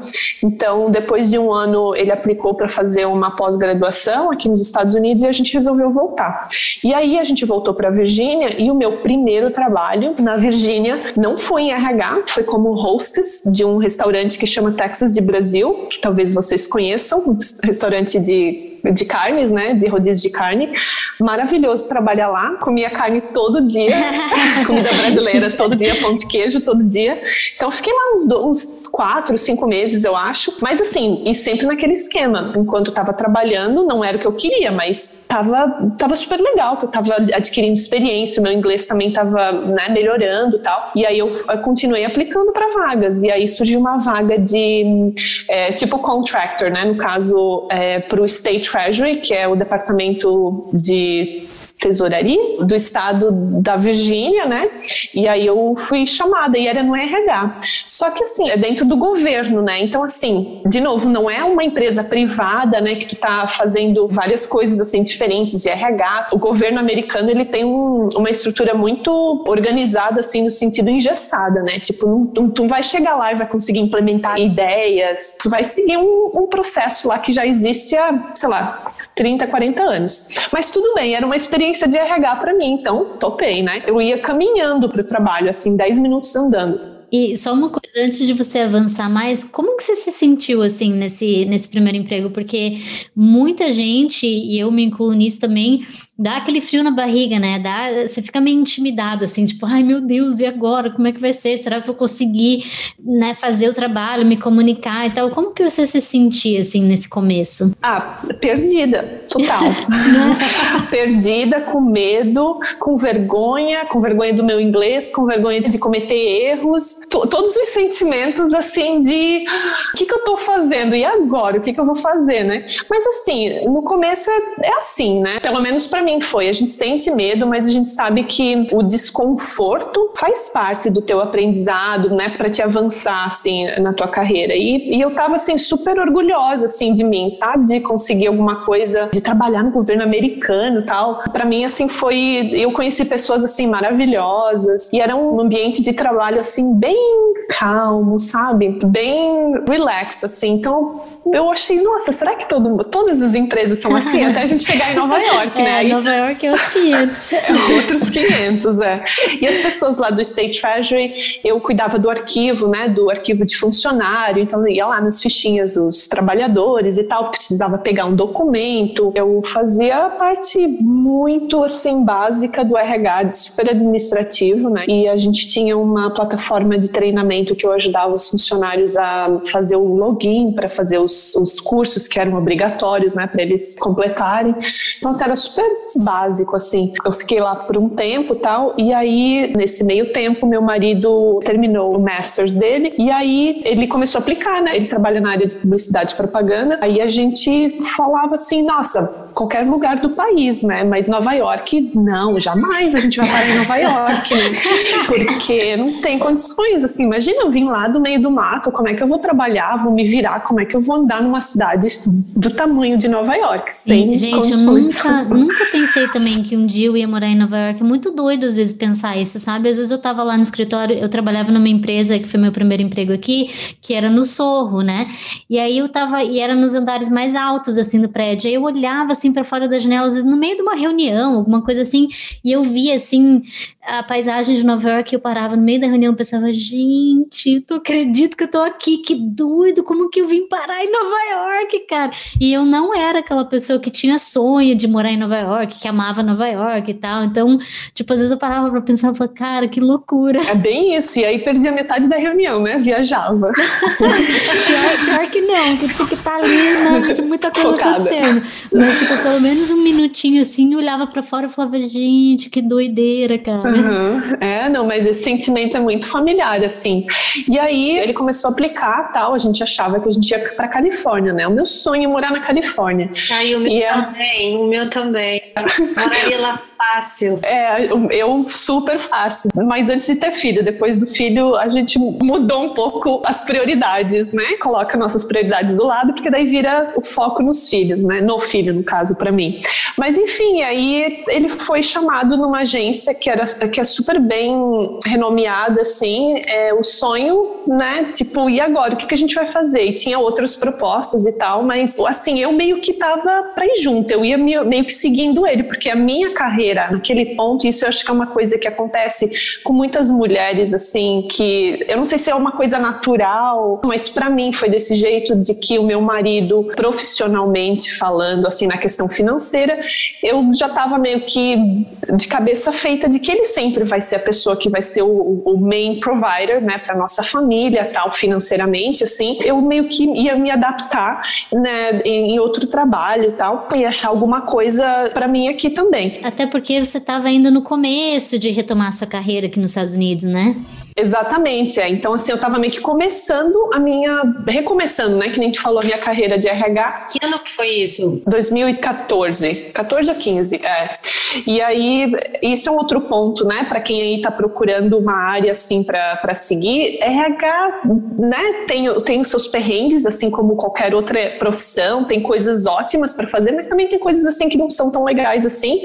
Então depois de um ano ele aplicou para fazer uma pós-graduação aqui nos Estados Unidos e a gente resolveu voltar. E aí a gente voltou para Virgínia e o meu primeiro trabalho na Virgínia não foi em RH, foi como hostess de um restaurante que chama Texas de Brasil, que talvez vocês conheçam, um restaurante de, de carnes, né, de rodízio de carne. Maravilhoso trabalhar lá, comia carne todo dia, comida brasileira todo dia, pão de queijo todo dia. Então fiquei lá uns, uns quatro, cinco meses, eu acho. Mas assim, e sempre naquele esquema. Enquanto estava trabalhando, não era o que eu queria, mas tava, tava super legal, que eu tava adquirindo experiência, o meu inglês também tava né, melhorando e tal. E aí eu continuei aplicando para vagas. E aí surgiu uma vaga de é, tipo contractor, né? No caso, é, para o State Treasury, que é o departamento de tesouraria do estado da Virgínia, né? E aí eu fui chamada e era no RH. Só que assim, é dentro do governo, né? Então assim, de novo, não é uma empresa privada, né, que tu tá fazendo várias coisas assim diferentes de RH. O governo americano, ele tem um, uma estrutura muito organizada assim no sentido engessada, né? Tipo, não, tu vai chegar lá e vai conseguir implementar ideias, tu vai seguir um, um processo lá que já existe há, sei lá, 30, 40 anos. Mas tudo bem, era uma experiência experiência de RH para mim, então topei, né? Eu ia caminhando para o trabalho, assim, 10 minutos andando. E só uma coisa, antes de você avançar mais, como que você se sentiu, assim, nesse, nesse primeiro emprego? Porque muita gente, e eu me incluo nisso também, dá aquele frio na barriga, né? Dá, você fica meio intimidado, assim, tipo, ai meu Deus, e agora? Como é que vai ser? Será que eu vou conseguir né, fazer o trabalho, me comunicar e tal? Como que você se sentia, assim, nesse começo? Ah, perdida, total. perdida, com medo, com vergonha, com vergonha do meu inglês, com vergonha de cometer erros, todos os sentimentos assim de o que, que eu tô fazendo e agora, o que, que eu vou fazer, né? Mas assim, no começo é, é assim, né? Pelo menos para mim foi. A gente sente medo, mas a gente sabe que o desconforto faz parte do teu aprendizado, né? Para te avançar assim na tua carreira. E, e eu tava assim super orgulhosa assim de mim, sabe? De conseguir alguma coisa, de trabalhar no governo americano, tal. Para mim assim foi, eu conheci pessoas assim maravilhosas e era um ambiente de trabalho assim bem bem calmo, sabe? Bem relax, assim. Então, eu achei, nossa, será que todo, todas as empresas são assim? Até a gente chegar em Nova York, é, né? Aí, Nova York é outros 500. é outros 500, é. E as pessoas lá do State Treasury, eu cuidava do arquivo, né? Do arquivo de funcionário. Então, eu ia lá nas fichinhas os trabalhadores e tal, precisava pegar um documento. Eu fazia a parte muito, assim, básica do RH, super administrativo, né? E a gente tinha uma plataforma de treinamento que eu ajudava os funcionários a fazer o login para fazer os os, cursos que eram obrigatórios, né, para eles completarem. Então, isso era super básico, assim. Eu fiquei lá por um tempo tal, e aí, nesse meio tempo, meu marido terminou o Masters dele, e aí ele começou a aplicar, né? Ele trabalha na área de publicidade e propaganda. Aí a gente falava assim, nossa, qualquer lugar do país, né? Mas Nova York, não, jamais a gente vai parar em Nova York, né? Porque não tem condições, assim. Imagina eu vir lá do meio do mato, como é que eu vou trabalhar, vou me virar, como é que eu vou andar numa cidade do tamanho de Nova York, sem Gente, condições. eu nunca, nunca pensei também que um dia eu ia morar em Nova York. É muito doido às vezes pensar isso, sabe? Às vezes eu tava lá no escritório, eu trabalhava numa empresa que foi meu primeiro emprego aqui, que era no Sorro, né? E aí eu tava, e era nos andares mais altos, assim, do prédio. Aí eu olhava, assim, para fora da janela, às vezes no meio de uma reunião, alguma coisa assim, e eu via, assim, a paisagem de Nova York, eu parava no meio da reunião e pensava, gente, eu acredito que eu tô aqui, que doido, como que eu vim parar em Nova York, cara. E eu não era aquela pessoa que tinha sonho de morar em Nova York, que amava Nova York e tal. Então, tipo, às vezes eu parava pra pensar e falava, cara, que loucura. É bem isso. E aí perdi a metade da reunião, né? Viajava. pior, pior, que não, que tinha que estar tá ali, né? Tinha muita coisa Focada. acontecendo. Mas, tipo, pelo menos um minutinho assim, eu olhava pra fora e falava, gente, que doideira, cara. Uhum. É, não, mas esse sentimento é muito familiar, assim. E aí ele começou a aplicar tal. A gente achava que a gente ia pra Califórnia, né? O meu sonho é morar na Califórnia. Ai, o meu e também, é... o meu também. Moraria lá fácil. É, eu super fácil. Mas antes de ter filho, depois do filho, a gente mudou um pouco as prioridades, né? Coloca nossas prioridades do lado, porque daí vira o foco nos filhos, né? No filho, no caso, para mim. Mas enfim, aí ele foi chamado numa agência que era que é super bem renomeada, assim, é, o sonho, né? Tipo, e agora? O que, que a gente vai fazer? E tinha outras propostas e tal, mas assim, eu meio que tava pra ir junto, eu ia meio que seguindo ele, porque a minha carreira naquele ponto, isso eu acho que é uma coisa que acontece com muitas mulheres, assim, que eu não sei se é uma coisa natural, mas para mim foi desse jeito de que o meu marido, profissionalmente falando, assim, na questão financeira, eu já tava meio que de cabeça feita de que ele sempre vai ser a pessoa que vai ser o, o main provider, né, para nossa família, tal, financeiramente, assim. Eu meio que ia me adaptar, né, em, em outro trabalho, tal, e achar alguma coisa para mim aqui também. Até porque você estava ainda no começo de retomar sua carreira aqui nos Estados Unidos, né? Exatamente, é. Então, assim, eu tava meio que começando a minha. recomeçando, né? Que nem tu falou, a minha carreira de RH. Que ano que foi isso? 2014. 14 a 15, é. E aí, isso é um outro ponto, né? Para quem aí tá procurando uma área, assim, para seguir. RH, né? Tem, tem os seus perrengues, assim como qualquer outra profissão, tem coisas ótimas para fazer, mas também tem coisas, assim, que não são tão legais assim.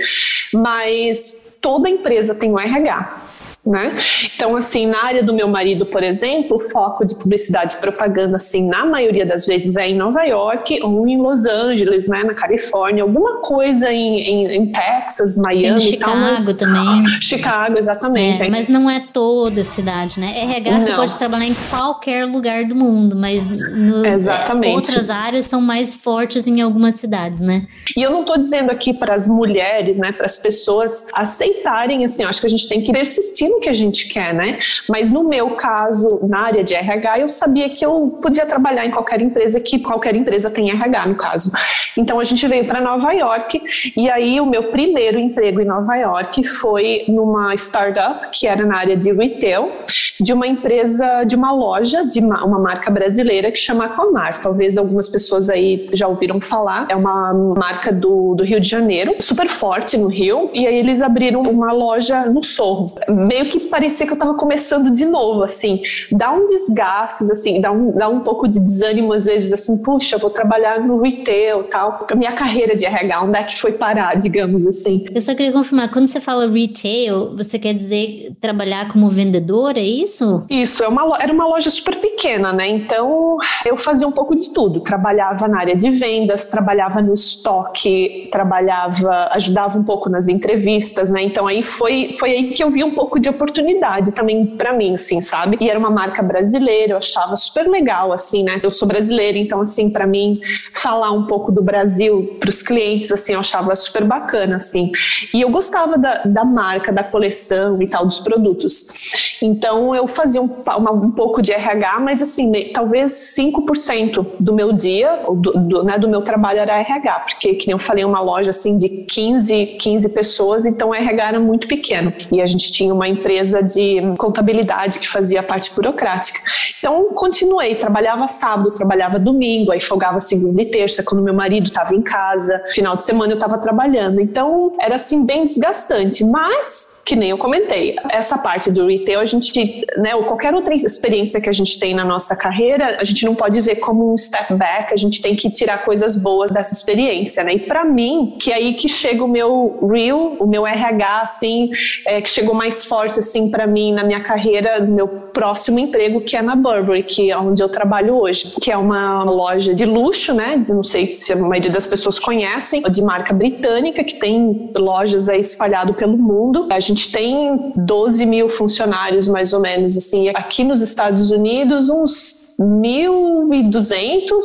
Mas toda empresa tem um RH. Né? Então, assim, na área do meu marido, por exemplo, o foco de publicidade e propaganda, assim, na maioria das vezes é em Nova York ou em Los Angeles, né, na Califórnia, alguma coisa em, em, em Texas, Miami, em Chicago tal, mas... também. Chicago, exatamente. É, mas não é toda a cidade, né? RH não. você pode trabalhar em qualquer lugar do mundo, mas no, exatamente. outras áreas são mais fortes em algumas cidades, né? E eu não estou dizendo aqui para as mulheres, né, para as pessoas aceitarem, assim, acho que a gente tem que persistir que a gente quer, né? Mas no meu caso, na área de RH, eu sabia que eu podia trabalhar em qualquer empresa, que qualquer empresa tem RH, no caso. Então a gente veio para Nova York e aí o meu primeiro emprego em Nova York foi numa startup que era na área de retail, de uma empresa, de uma loja, de uma, uma marca brasileira que chama Comar. Talvez algumas pessoas aí já ouviram falar. É uma marca do, do Rio de Janeiro, super forte no Rio. E aí eles abriram uma loja no Sorro, meio meio que parecia que eu tava começando de novo, assim. Dá um desgaste, assim, dá um, dá um pouco de desânimo às vezes, assim, puxa, vou trabalhar no retail tal. A minha carreira de RH, onde é que foi parar, digamos assim. Eu só queria confirmar, quando você fala retail, você quer dizer trabalhar como vendedora, é isso? Isso, é uma, era uma loja super pequena, né? Então, eu fazia um pouco de tudo. Trabalhava na área de vendas, trabalhava no estoque, trabalhava, ajudava um pouco nas entrevistas, né? Então, aí foi, foi aí que eu vi um pouco de oportunidade também para mim, assim, sabe? E era uma marca brasileira, eu achava super legal, assim, né? Eu sou brasileira, então, assim, para mim, falar um pouco do Brasil para os clientes, assim, eu achava super bacana, assim. E eu gostava da, da marca, da coleção e tal, dos produtos. Então, eu fazia um, uma, um pouco de RH, mas, assim, talvez 5% do meu dia, do, do, né, do meu trabalho era RH, porque, que eu falei, uma loja, assim, de 15, 15 pessoas, então o RH era muito pequeno. E a gente tinha uma empresa de contabilidade que fazia a parte burocrática. Então, continuei, trabalhava sábado, trabalhava domingo, aí folgava segunda e terça, quando meu marido estava em casa, final de semana eu estava trabalhando. Então, era assim bem desgastante, mas que nem eu comentei, essa parte do retail, a gente, né, ou qualquer outra experiência que a gente tem na nossa carreira, a gente não pode ver como um step back, a gente tem que tirar coisas boas dessa experiência, né? E para mim, que é aí que chega o meu real, o meu RH, assim, é, que chegou mais forte assim para mim na minha carreira, no meu próximo emprego, que é na Burberry, que é onde eu trabalho hoje, que é uma loja de luxo, né? Não sei se a maioria das pessoas conhecem, de marca britânica, que tem lojas aí espalhado pelo mundo. A gente tem 12 mil funcionários, mais ou menos, assim. Aqui nos Estados Unidos, uns 1.200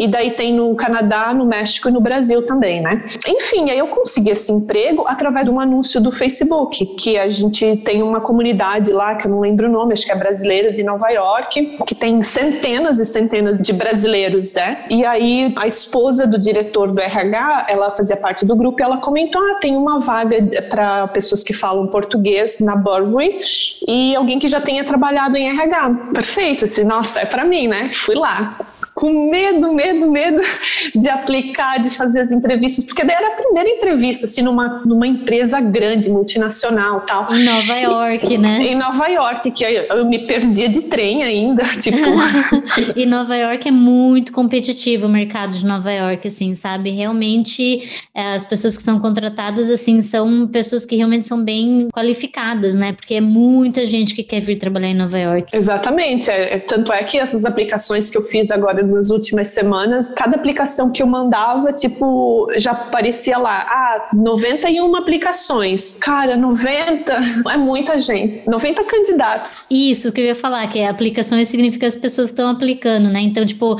e daí tem no Canadá, no México e no Brasil também, né? Enfim, aí eu consegui esse emprego através de um anúncio do Facebook, que a gente tem uma comunidade lá, que eu não lembro o nome, acho que é Brasileiras em Nova York, que tem centenas e centenas de brasileiros, né? E aí a esposa do diretor do RH, ela fazia parte do grupo e ela comentou: ah, tem uma vaga para pessoas que falam português na Burberry e alguém que já tenha trabalhado em RH. Perfeito, assim, nossa, é para mim, né? Fui lá com medo, medo, medo de aplicar, de fazer as entrevistas, porque daí era a primeira entrevista, assim, numa, numa empresa grande, multinacional tal. Em Nova York, né? Em Nova York, que eu, eu me perdia de trem ainda, tipo. e Nova York é muito competitivo o mercado de Nova York, assim, sabe? Realmente, é, as pessoas que são contratadas, assim, são pessoas que realmente são bem qualificadas, né? Porque é muita gente que quer vir trabalhar em Nova York. Exatamente. É, é tanto é que essas aplicações que eu fiz agora nas últimas semanas, cada aplicação que eu mandava, tipo, já aparecia lá, ah, 91 aplicações. Cara, 90 é muita gente. 90 candidatos. Isso que eu ia falar, que aplicações significa as pessoas estão aplicando, né? Então, tipo,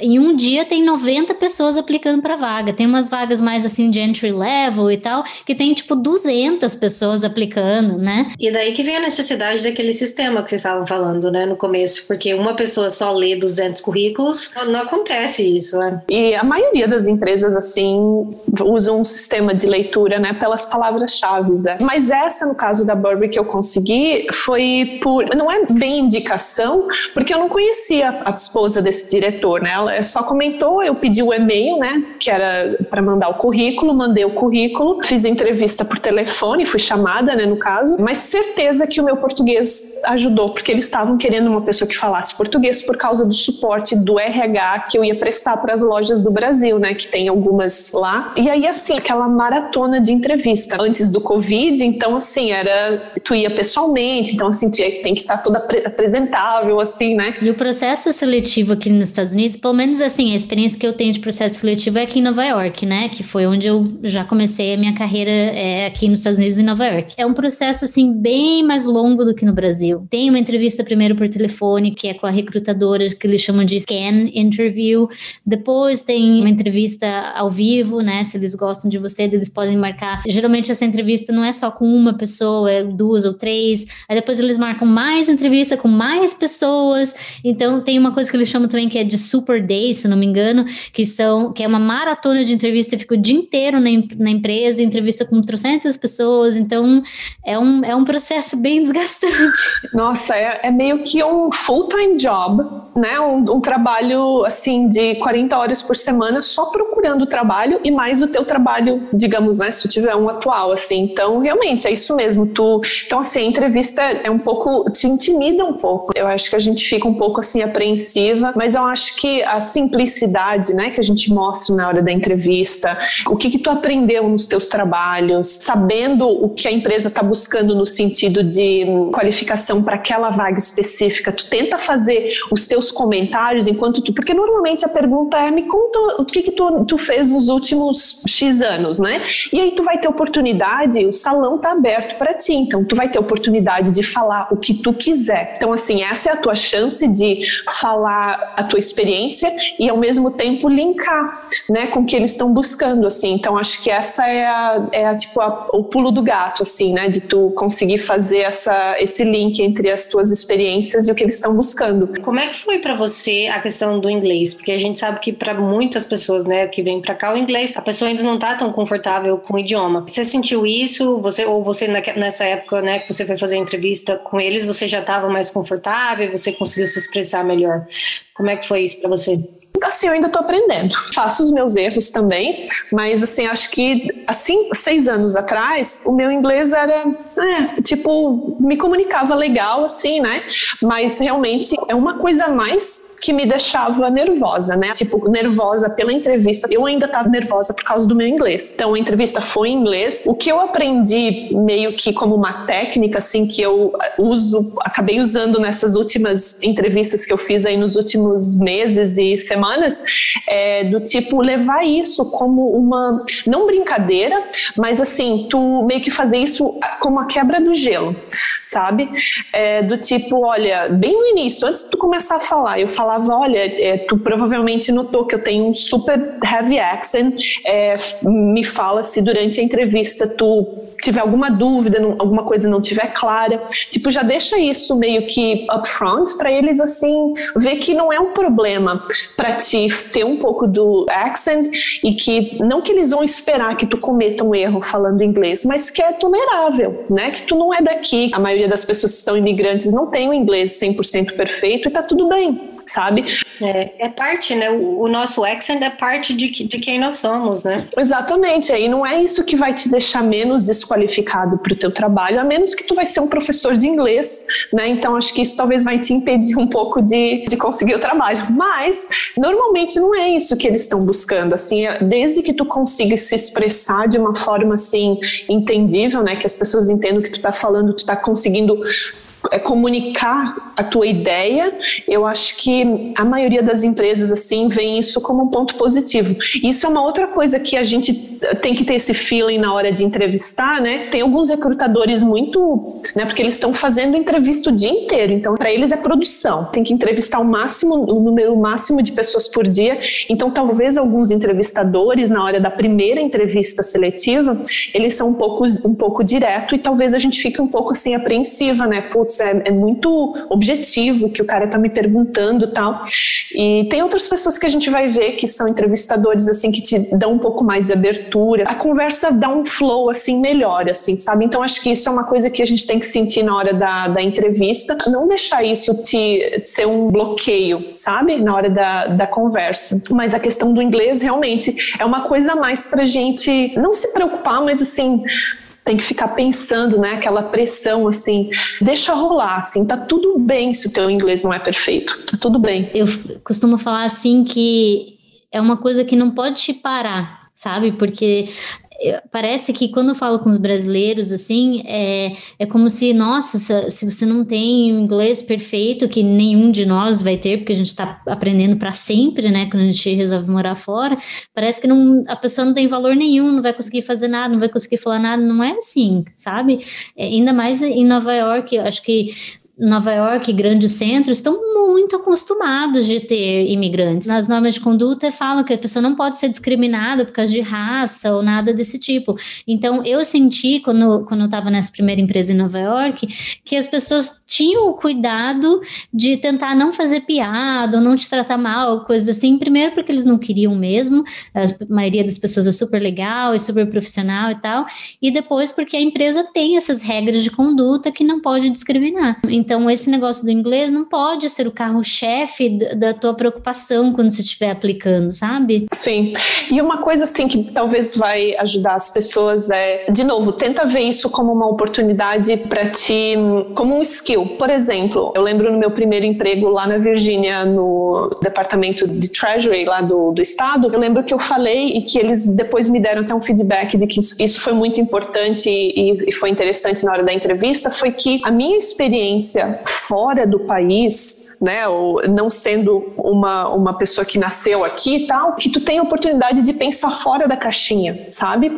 em um dia tem 90 pessoas aplicando para vaga. Tem umas vagas mais assim de entry level e tal, que tem tipo 200 pessoas aplicando, né? E daí que vem a necessidade daquele sistema que vocês estavam falando, né, no começo, porque uma pessoa só lê 200 currículos não, acontece isso, né? E a maioria das empresas, assim, usam um sistema de leitura, né, pelas palavras-chave, né? Mas essa, no caso da Burberry, que eu consegui, foi por. Não é bem indicação, porque eu não conhecia a esposa desse diretor, né? Ela só comentou, eu pedi o e-mail, né, que era para mandar o currículo, mandei o currículo, fiz entrevista por telefone, fui chamada, né, no caso, mas certeza que o meu português ajudou, porque eles estavam querendo uma pessoa que falasse português por causa do suporte do RH que eu ia prestar para as lojas do Brasil, né, que tem algumas lá. E aí assim, aquela maratona de entrevista antes do Covid, então assim, era tu ia pessoalmente, então assim, tinha, tem que estar toda apresentável assim, né? E o processo seletivo aqui nos Estados Unidos, pelo menos assim, a experiência que eu tenho de processo seletivo é aqui em Nova York, né, que foi onde eu já comecei a minha carreira é, aqui nos Estados Unidos em Nova York. É um processo assim bem mais longo do que no Brasil. Tem uma entrevista primeiro por telefone, que é com a recrutadora que eles chamam de scan interview. Depois tem uma entrevista ao vivo, né? Se eles gostam de você, eles podem marcar. Geralmente essa entrevista não é só com uma pessoa, é duas ou três. Aí depois eles marcam mais entrevista com mais pessoas. Então tem uma coisa que eles chamam também que é de super day, se não me engano, que são que é uma maratona de entrevista, você fica o dia inteiro na, na empresa, entrevista com trocentas pessoas. Então é um, é um processo bem desgastante. Nossa, é, é meio que um full-time job, né? Um, um trabalho trabalho assim de 40 horas por semana só procurando trabalho e mais o teu trabalho, digamos, né, se tu tiver um atual assim. Então, realmente é isso mesmo. Tu, então assim, a entrevista é um pouco te intimida um pouco. Eu acho que a gente fica um pouco assim apreensiva, mas eu acho que a simplicidade, né, que a gente mostra na hora da entrevista, o que que tu aprendeu nos teus trabalhos, sabendo o que a empresa está buscando no sentido de qualificação para aquela vaga específica, tu tenta fazer os teus comentários enquanto tu, porque normalmente a pergunta é me conta o que que tu, tu fez nos últimos X anos, né? E aí tu vai ter oportunidade, o salão tá aberto para ti, então tu vai ter oportunidade de falar o que tu quiser. Então assim, essa é a tua chance de falar a tua experiência e ao mesmo tempo linkar, né, com o que eles estão buscando, assim. Então acho que essa é a, é a tipo a, o pulo do gato, assim, né, de tu conseguir fazer essa esse link entre as tuas experiências e o que eles estão buscando. Como é que foi para você a questão do inglês, porque a gente sabe que para muitas pessoas, né, que vêm para cá, o inglês, a pessoa ainda não está tão confortável com o idioma. Você sentiu isso? Você ou você nessa época, né, que você foi fazer a entrevista com eles, você já estava mais confortável? Você conseguiu se expressar melhor? Como é que foi isso para você? Assim, eu ainda estou aprendendo. Faço os meus erros também, mas assim, acho que assim, seis anos atrás, o meu inglês era, é, tipo, me comunicava legal, assim, né? Mas realmente é uma coisa mais que me deixava nervosa, né? Tipo, nervosa pela entrevista. Eu ainda estava nervosa por causa do meu inglês. Então, a entrevista foi em inglês. O que eu aprendi meio que como uma técnica, assim, que eu uso, acabei usando nessas últimas entrevistas que eu fiz aí nos últimos meses e semanas semanas, é, do tipo levar isso como uma, não brincadeira, mas assim, tu meio que fazer isso como a quebra do gelo. Sabe? É, do tipo, olha, bem no início, antes de tu começar a falar, eu falava, olha, é, tu provavelmente notou que eu tenho um super heavy accent, é, me fala se durante a entrevista tu tiver alguma dúvida, não, alguma coisa não tiver clara, tipo, já deixa isso meio que upfront para eles assim ver que não é um problema para ti ter um pouco do accent e que não que eles vão esperar que tu cometa um erro falando inglês, mas que é tolerável, né? Que tu não é daqui. A maioria das pessoas que são imigrantes não tem o inglês 100% perfeito e tá tudo bem sabe? É, é parte, né? O, o, nosso accent é parte de, de quem nós somos, né? Exatamente. Aí não é isso que vai te deixar menos desqualificado para o teu trabalho, a menos que tu vai ser um professor de inglês, né? Então acho que isso talvez vai te impedir um pouco de, de conseguir o trabalho. Mas normalmente não é isso que eles estão buscando. Assim, é, desde que tu consiga se expressar de uma forma assim entendível, né? Que as pessoas entendam o que tu está falando, tu está conseguindo é comunicar a tua ideia, eu acho que a maioria das empresas assim vê isso como um ponto positivo. Isso é uma outra coisa que a gente tem que ter esse feeling na hora de entrevistar, né? Tem alguns recrutadores muito, né? Porque eles estão fazendo entrevista o dia inteiro, então para eles é produção. Tem que entrevistar o máximo, o número máximo de pessoas por dia. Então talvez alguns entrevistadores na hora da primeira entrevista seletiva eles são um pouco um pouco direto e talvez a gente fique um pouco assim apreensiva, né? Putz, é, é muito objetivo que o cara tá me perguntando tal. E tem outras pessoas que a gente vai ver que são entrevistadores assim que te dão um pouco mais de abertura. A conversa dá um flow assim melhor, assim, sabe? Então acho que isso é uma coisa que a gente tem que sentir na hora da, da entrevista. Não deixar isso te ser um bloqueio, sabe? Na hora da, da conversa. Mas a questão do inglês realmente é uma coisa a mais pra gente não se preocupar, mas assim tem que ficar pensando, né, aquela pressão assim, deixa rolar, assim, tá tudo bem se o teu inglês não é perfeito, tá tudo bem. Eu costumo falar assim que é uma coisa que não pode te parar, sabe? Porque parece que quando eu falo com os brasileiros, assim, é, é como se, nossa, se, você não tem inglês perfeito, que nenhum de nós vai ter, porque a gente está aprendendo para sempre, né, quando a gente resolve morar fora, parece que não, a pessoa não tem valor nenhum, não vai conseguir fazer nada, não vai conseguir falar nada, não é assim, sabe? É, ainda mais em Nova York, acho que Nova York, grandes centros, estão muito acostumados de ter imigrantes. Nas normas de conduta falam que a pessoa não pode ser discriminada por causa de raça ou nada desse tipo. Então, eu senti, quando, quando eu estava nessa primeira empresa em Nova York, que as pessoas tinham o cuidado de tentar não fazer piada ou não te tratar mal, coisas assim. Primeiro, porque eles não queriam mesmo, a maioria das pessoas é super legal e super profissional e tal. E depois, porque a empresa tem essas regras de conduta que não pode discriminar. Então, esse negócio do inglês não pode ser o carro-chefe da tua preocupação quando você estiver aplicando, sabe? Sim. E uma coisa assim que talvez vai ajudar as pessoas é, de novo, tenta ver isso como uma oportunidade para ti, como um skill. Por exemplo, eu lembro no meu primeiro emprego lá na Virgínia, no departamento de Treasury lá do, do estado, eu lembro que eu falei e que eles depois me deram até um feedback de que isso, isso foi muito importante e, e foi interessante na hora da entrevista, foi que a minha experiência fora do país, né, ou não sendo uma, uma pessoa que nasceu aqui e tal, que tu tem a oportunidade de pensar fora da caixinha, sabe?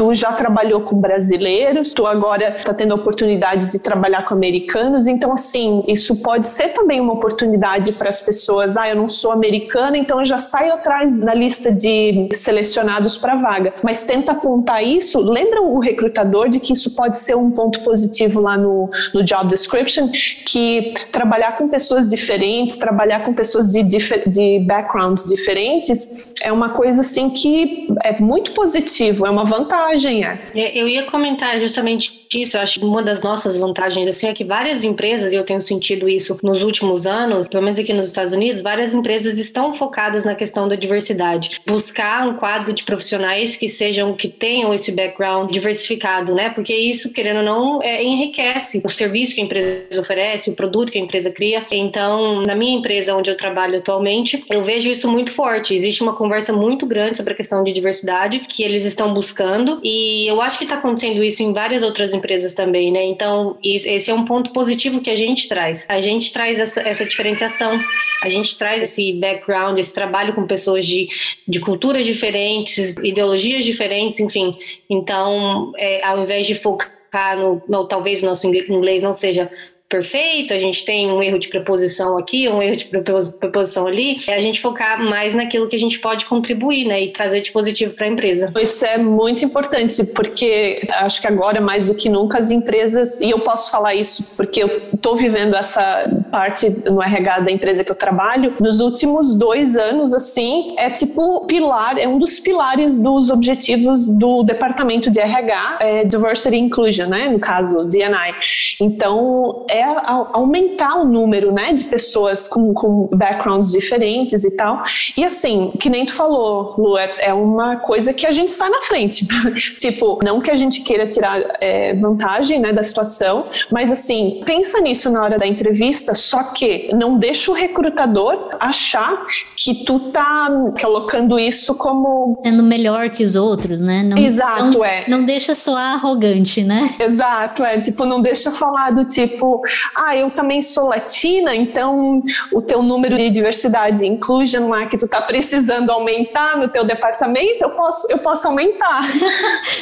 Tu já trabalhou com brasileiros, tu agora está tendo a oportunidade de trabalhar com americanos, então assim, isso pode ser também uma oportunidade para as pessoas. Ah, eu não sou americana, então eu já saio atrás da lista de selecionados para vaga. Mas tenta apontar isso, lembra o recrutador de que isso pode ser um ponto positivo lá no, no job description, que trabalhar com pessoas diferentes, trabalhar com pessoas de, de backgrounds diferentes é uma coisa assim que é muito positivo, é uma vantagem vantagem, é. Eu ia comentar justamente isso. Eu acho que uma das nossas vantagens assim é que várias empresas, e eu tenho sentido isso nos últimos anos, pelo menos aqui nos Estados Unidos, várias empresas estão focadas na questão da diversidade. Buscar um quadro de profissionais que sejam, que tenham esse background diversificado, né? Porque isso, querendo ou não, é, enriquece o serviço que a empresa oferece, o produto que a empresa cria. Então, na minha empresa onde eu trabalho atualmente, eu vejo isso muito forte. Existe uma conversa muito grande sobre a questão de diversidade que eles estão buscando e eu acho que está acontecendo isso em várias outras empresas também, né? Então, esse é um ponto positivo que a gente traz. A gente traz essa, essa diferenciação, a gente traz esse background, esse trabalho com pessoas de, de culturas diferentes, ideologias diferentes, enfim. Então, é, ao invés de focar focar no, no talvez o nosso inglês não seja perfeito, a gente tem um erro de preposição aqui, um erro de preposição ali, é a gente focar mais naquilo que a gente pode contribuir, né, e trazer de positivo para a empresa. Isso é muito importante, porque acho que agora mais do que nunca as empresas, e eu posso falar isso porque eu estou vivendo essa parte no RH da empresa que eu trabalho, nos últimos dois anos, assim, é tipo pilar, é um dos pilares dos objetivos do departamento de RH, é Diversity Inclusion, né, no caso, DNI. Então, é é aumentar o número, né, de pessoas com, com backgrounds diferentes e tal. E assim, que nem tu falou, Lu, é, é uma coisa que a gente sai na frente. tipo, não que a gente queira tirar é, vantagem, né, da situação, mas assim, pensa nisso na hora da entrevista, só que não deixa o recrutador achar que tu tá colocando isso como sendo melhor que os outros, né? Não, Exato, não, é. Não deixa soar arrogante, né? Exato, é. Tipo, não deixa falar do tipo, ah, eu também sou latina, então o teu número de diversidade e inclusion lá que tu tá precisando aumentar no teu departamento, eu posso, eu posso aumentar.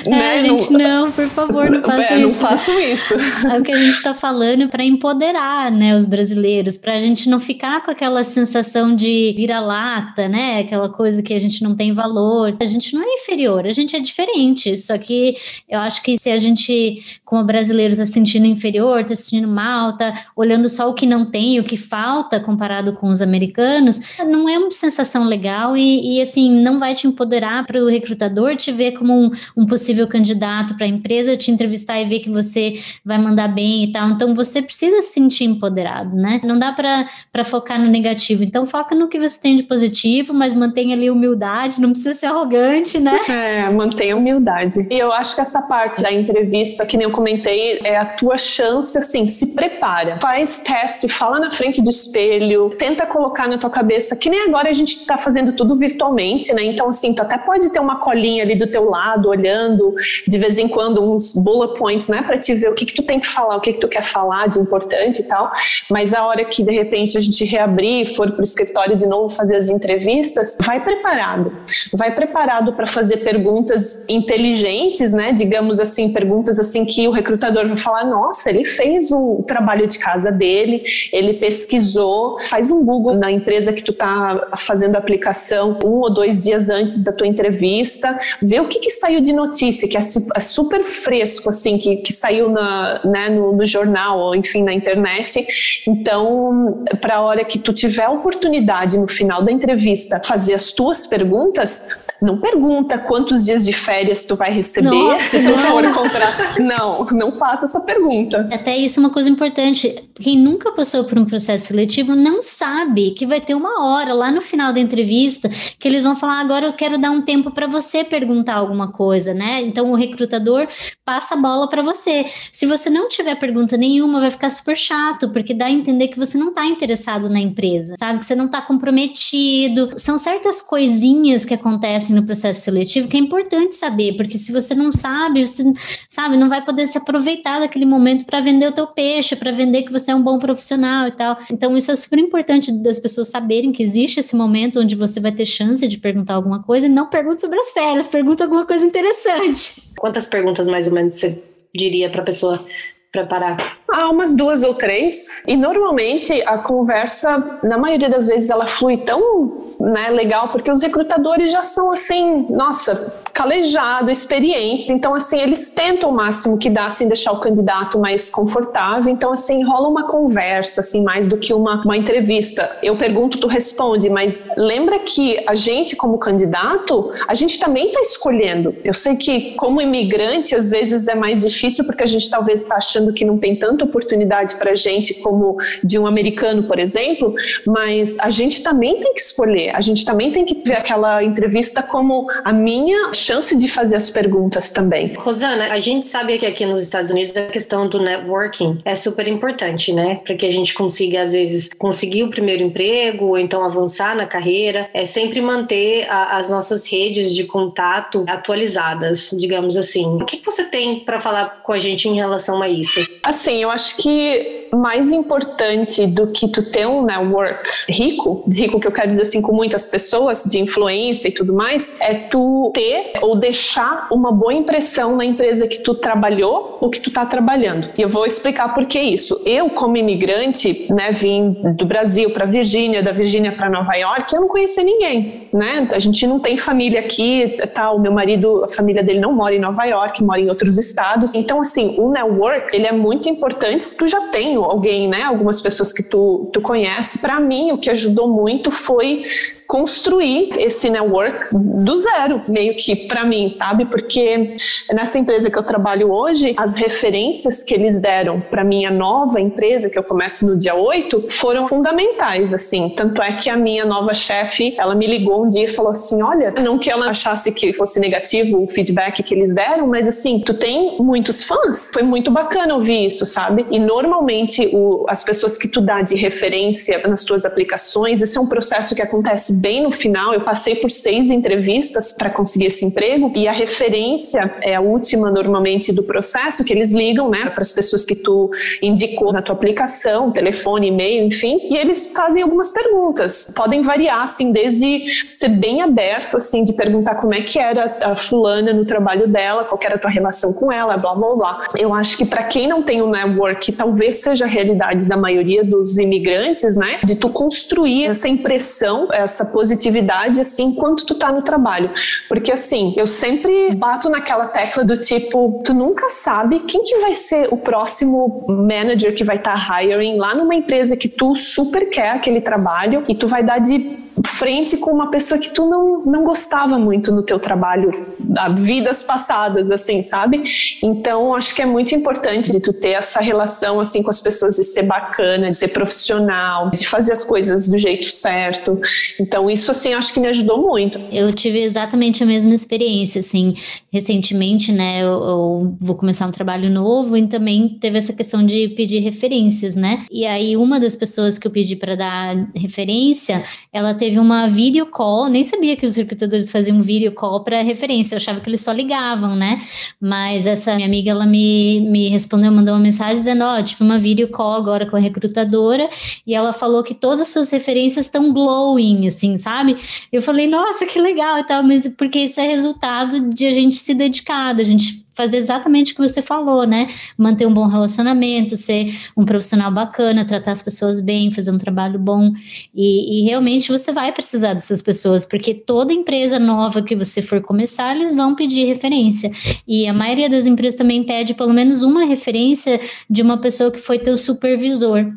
É, né? gente, não, não, por favor, não faça é, isso. Não faço isso. É o que a gente está falando para empoderar, né, os brasileiros, para a gente não ficar com aquela sensação de vira-lata, né, aquela coisa que a gente não tem valor. A gente não é inferior, a gente é diferente. Só que eu acho que se a gente, como brasileiro, está se sentindo inferior, está se sentindo mal, tá olhando só o que não tem, o que falta comparado com os americanos, não é uma sensação legal e, e assim, não vai te empoderar para o recrutador te ver como um, um possível candidato para a empresa, te entrevistar e ver que você vai mandar bem e tal. Então, você precisa se sentir empoderado, né? Não dá para focar no negativo. Então, foca no que você tem de positivo, mas mantenha ali humildade, não precisa ser arrogante, né? É, mantenha humildade. E eu acho que essa parte da entrevista, que nem eu comentei, é a tua chance, assim, se prepara. Faz teste, fala na frente do espelho, tenta colocar na tua cabeça, que nem agora a gente está fazendo tudo virtualmente, né? Então, assim, tu até pode ter uma colinha ali do teu lado, olhando de vez em quando uns bullet points, né? Para te ver o que, que tu tem que falar, o que, que tu quer falar de importante e tal. Mas a hora que de repente a gente reabrir, for para o escritório de novo fazer as entrevistas, vai preparado. Vai preparado para fazer perguntas inteligentes, né? Digamos assim, perguntas assim que o recrutador vai falar: nossa, ele fez o trabalho de casa dele, ele pesquisou, faz um Google na empresa que tu tá fazendo a aplicação um ou dois dias antes da tua entrevista, vê o que, que saiu de notícia, que é, é super fresco, assim, que, que saiu na, né, no, no jornal ou enfim na internet. Então, para a hora que tu tiver a oportunidade no final da entrevista fazer as tuas perguntas, não pergunta quantos dias de férias tu vai receber Nossa, se tu for contratar. Não, não faça essa pergunta. Até isso é uma coisa importante. Quem nunca passou por um processo seletivo não sabe que vai ter uma hora lá no final da entrevista que eles vão falar: agora eu quero dar um tempo para você perguntar alguma coisa, né? Então o recrutador passa a bola para você. Se você não tiver pergunta nenhuma, vai ficar super chato, porque dá a entender que você não está interessado na empresa, sabe? Que você não está comprometido. São certas coisinhas que acontecem no processo seletivo que é importante saber, porque se você não sabe, você, sabe, não vai poder se aproveitar daquele momento para vender o teu peixe, para vender que você é um bom profissional e tal. Então isso é super importante das pessoas saberem que existe esse momento onde você vai ter chance de perguntar alguma coisa e não pergunte sobre as férias, pergunta alguma coisa interessante. Quantas perguntas mais ou menos você diria para a pessoa preparar? Ah, umas duas ou três. E normalmente a conversa, na maioria das vezes, ela flui tão né, legal, porque os recrutadores já são assim, nossa, calejados, experientes. Então, assim, eles tentam o máximo que dá, assim, deixar o candidato mais confortável. Então, assim, rola uma conversa, assim, mais do que uma, uma entrevista. Eu pergunto, tu responde, mas lembra que a gente, como candidato, a gente também está escolhendo. Eu sei que, como imigrante, às vezes é mais difícil, porque a gente talvez está achando que não tem tanta oportunidade para gente como de um americano, por exemplo, mas a gente também tem que escolher. A gente também tem que ver aquela entrevista como a minha chance de fazer as perguntas também. Rosana, a gente sabe que aqui nos Estados Unidos a questão do networking é super importante, né? Para que a gente consiga, às vezes, conseguir o primeiro emprego ou então avançar na carreira. É sempre manter a, as nossas redes de contato atualizadas, digamos assim. O que você tem para falar com a gente em relação a isso? Assim, eu acho que mais importante do que tu ter um network rico, rico que eu quero dizer assim, com muitas pessoas de influência e tudo mais, é tu ter ou deixar uma boa impressão na empresa que tu trabalhou ou que tu tá trabalhando. E eu vou explicar por que isso. Eu, como imigrante, né, vim do Brasil para Virgínia, da Virgínia para Nova York, eu não conhecia ninguém, né? A gente não tem família aqui, tá? O meu marido, a família dele não mora em Nova York, mora em outros estados. Então, assim, o network, ele é muito importante se tu já tem alguém, né? Algumas pessoas que tu, tu conhece. Para mim, o que ajudou muito foi construir esse network do zero, meio que para mim, sabe? Porque nessa empresa que eu trabalho hoje, as referências que eles deram para minha nova empresa, que eu começo no dia 8, foram fundamentais, assim. Tanto é que a minha nova chefe, ela me ligou um dia e falou assim: "Olha, não que ela achasse que fosse negativo o feedback que eles deram, mas assim, tu tem muitos fãs. Foi muito bacana ouvir isso, sabe? E normalmente o, as pessoas que tu dá de referência nas tuas aplicações, esse é um processo que acontece bem no final. Eu passei por seis entrevistas para conseguir esse emprego e a referência é a última normalmente do processo que eles ligam, né, para as pessoas que tu indicou na tua aplicação, telefone, e-mail, enfim, e eles fazem algumas perguntas. Podem variar assim desde ser bem aberto assim de perguntar como é que era a fulana no trabalho dela, qual era a tua relação com ela, blá blá blá. Eu acho que para quem não tem um network, talvez seja a realidade da maioria dos imigrantes, né, de tu construir essa impressão, essa positividade assim enquanto tu tá no trabalho. Porque assim, eu sempre bato naquela tecla do tipo, tu nunca sabe quem que vai ser o próximo manager que vai estar tá hiring lá numa empresa que tu super quer aquele trabalho e tu vai dar de frente com uma pessoa que tu não, não gostava muito no teu trabalho, da vidas passadas, assim, sabe? Então, acho que é muito importante de tu ter essa relação, assim, com as pessoas, de ser bacana, de ser profissional, de fazer as coisas do jeito certo. Então, isso, assim, acho que me ajudou muito. Eu tive exatamente a mesma experiência, assim, recentemente, né, eu, eu vou começar um trabalho novo e também teve essa questão de pedir referências, né? E aí, uma das pessoas que eu pedi para dar referência, ela teve uma video call, nem sabia que os recrutadores faziam video call para referência, eu achava que eles só ligavam, né? Mas essa minha amiga, ela me, me respondeu, mandou uma mensagem dizendo, ó, oh, tive uma video call agora com a recrutadora e ela falou que todas as suas referências estão glowing, assim, sabe? Eu falei, nossa, que legal e tal, mas porque isso é resultado de a gente se dedicar, a gente fazer exatamente o que você falou, né? Manter um bom relacionamento, ser um profissional bacana, tratar as pessoas bem, fazer um trabalho bom. E, e realmente você vai precisar dessas pessoas, porque toda empresa nova que você for começar, eles vão pedir referência. E a maioria das empresas também pede pelo menos uma referência de uma pessoa que foi teu supervisor.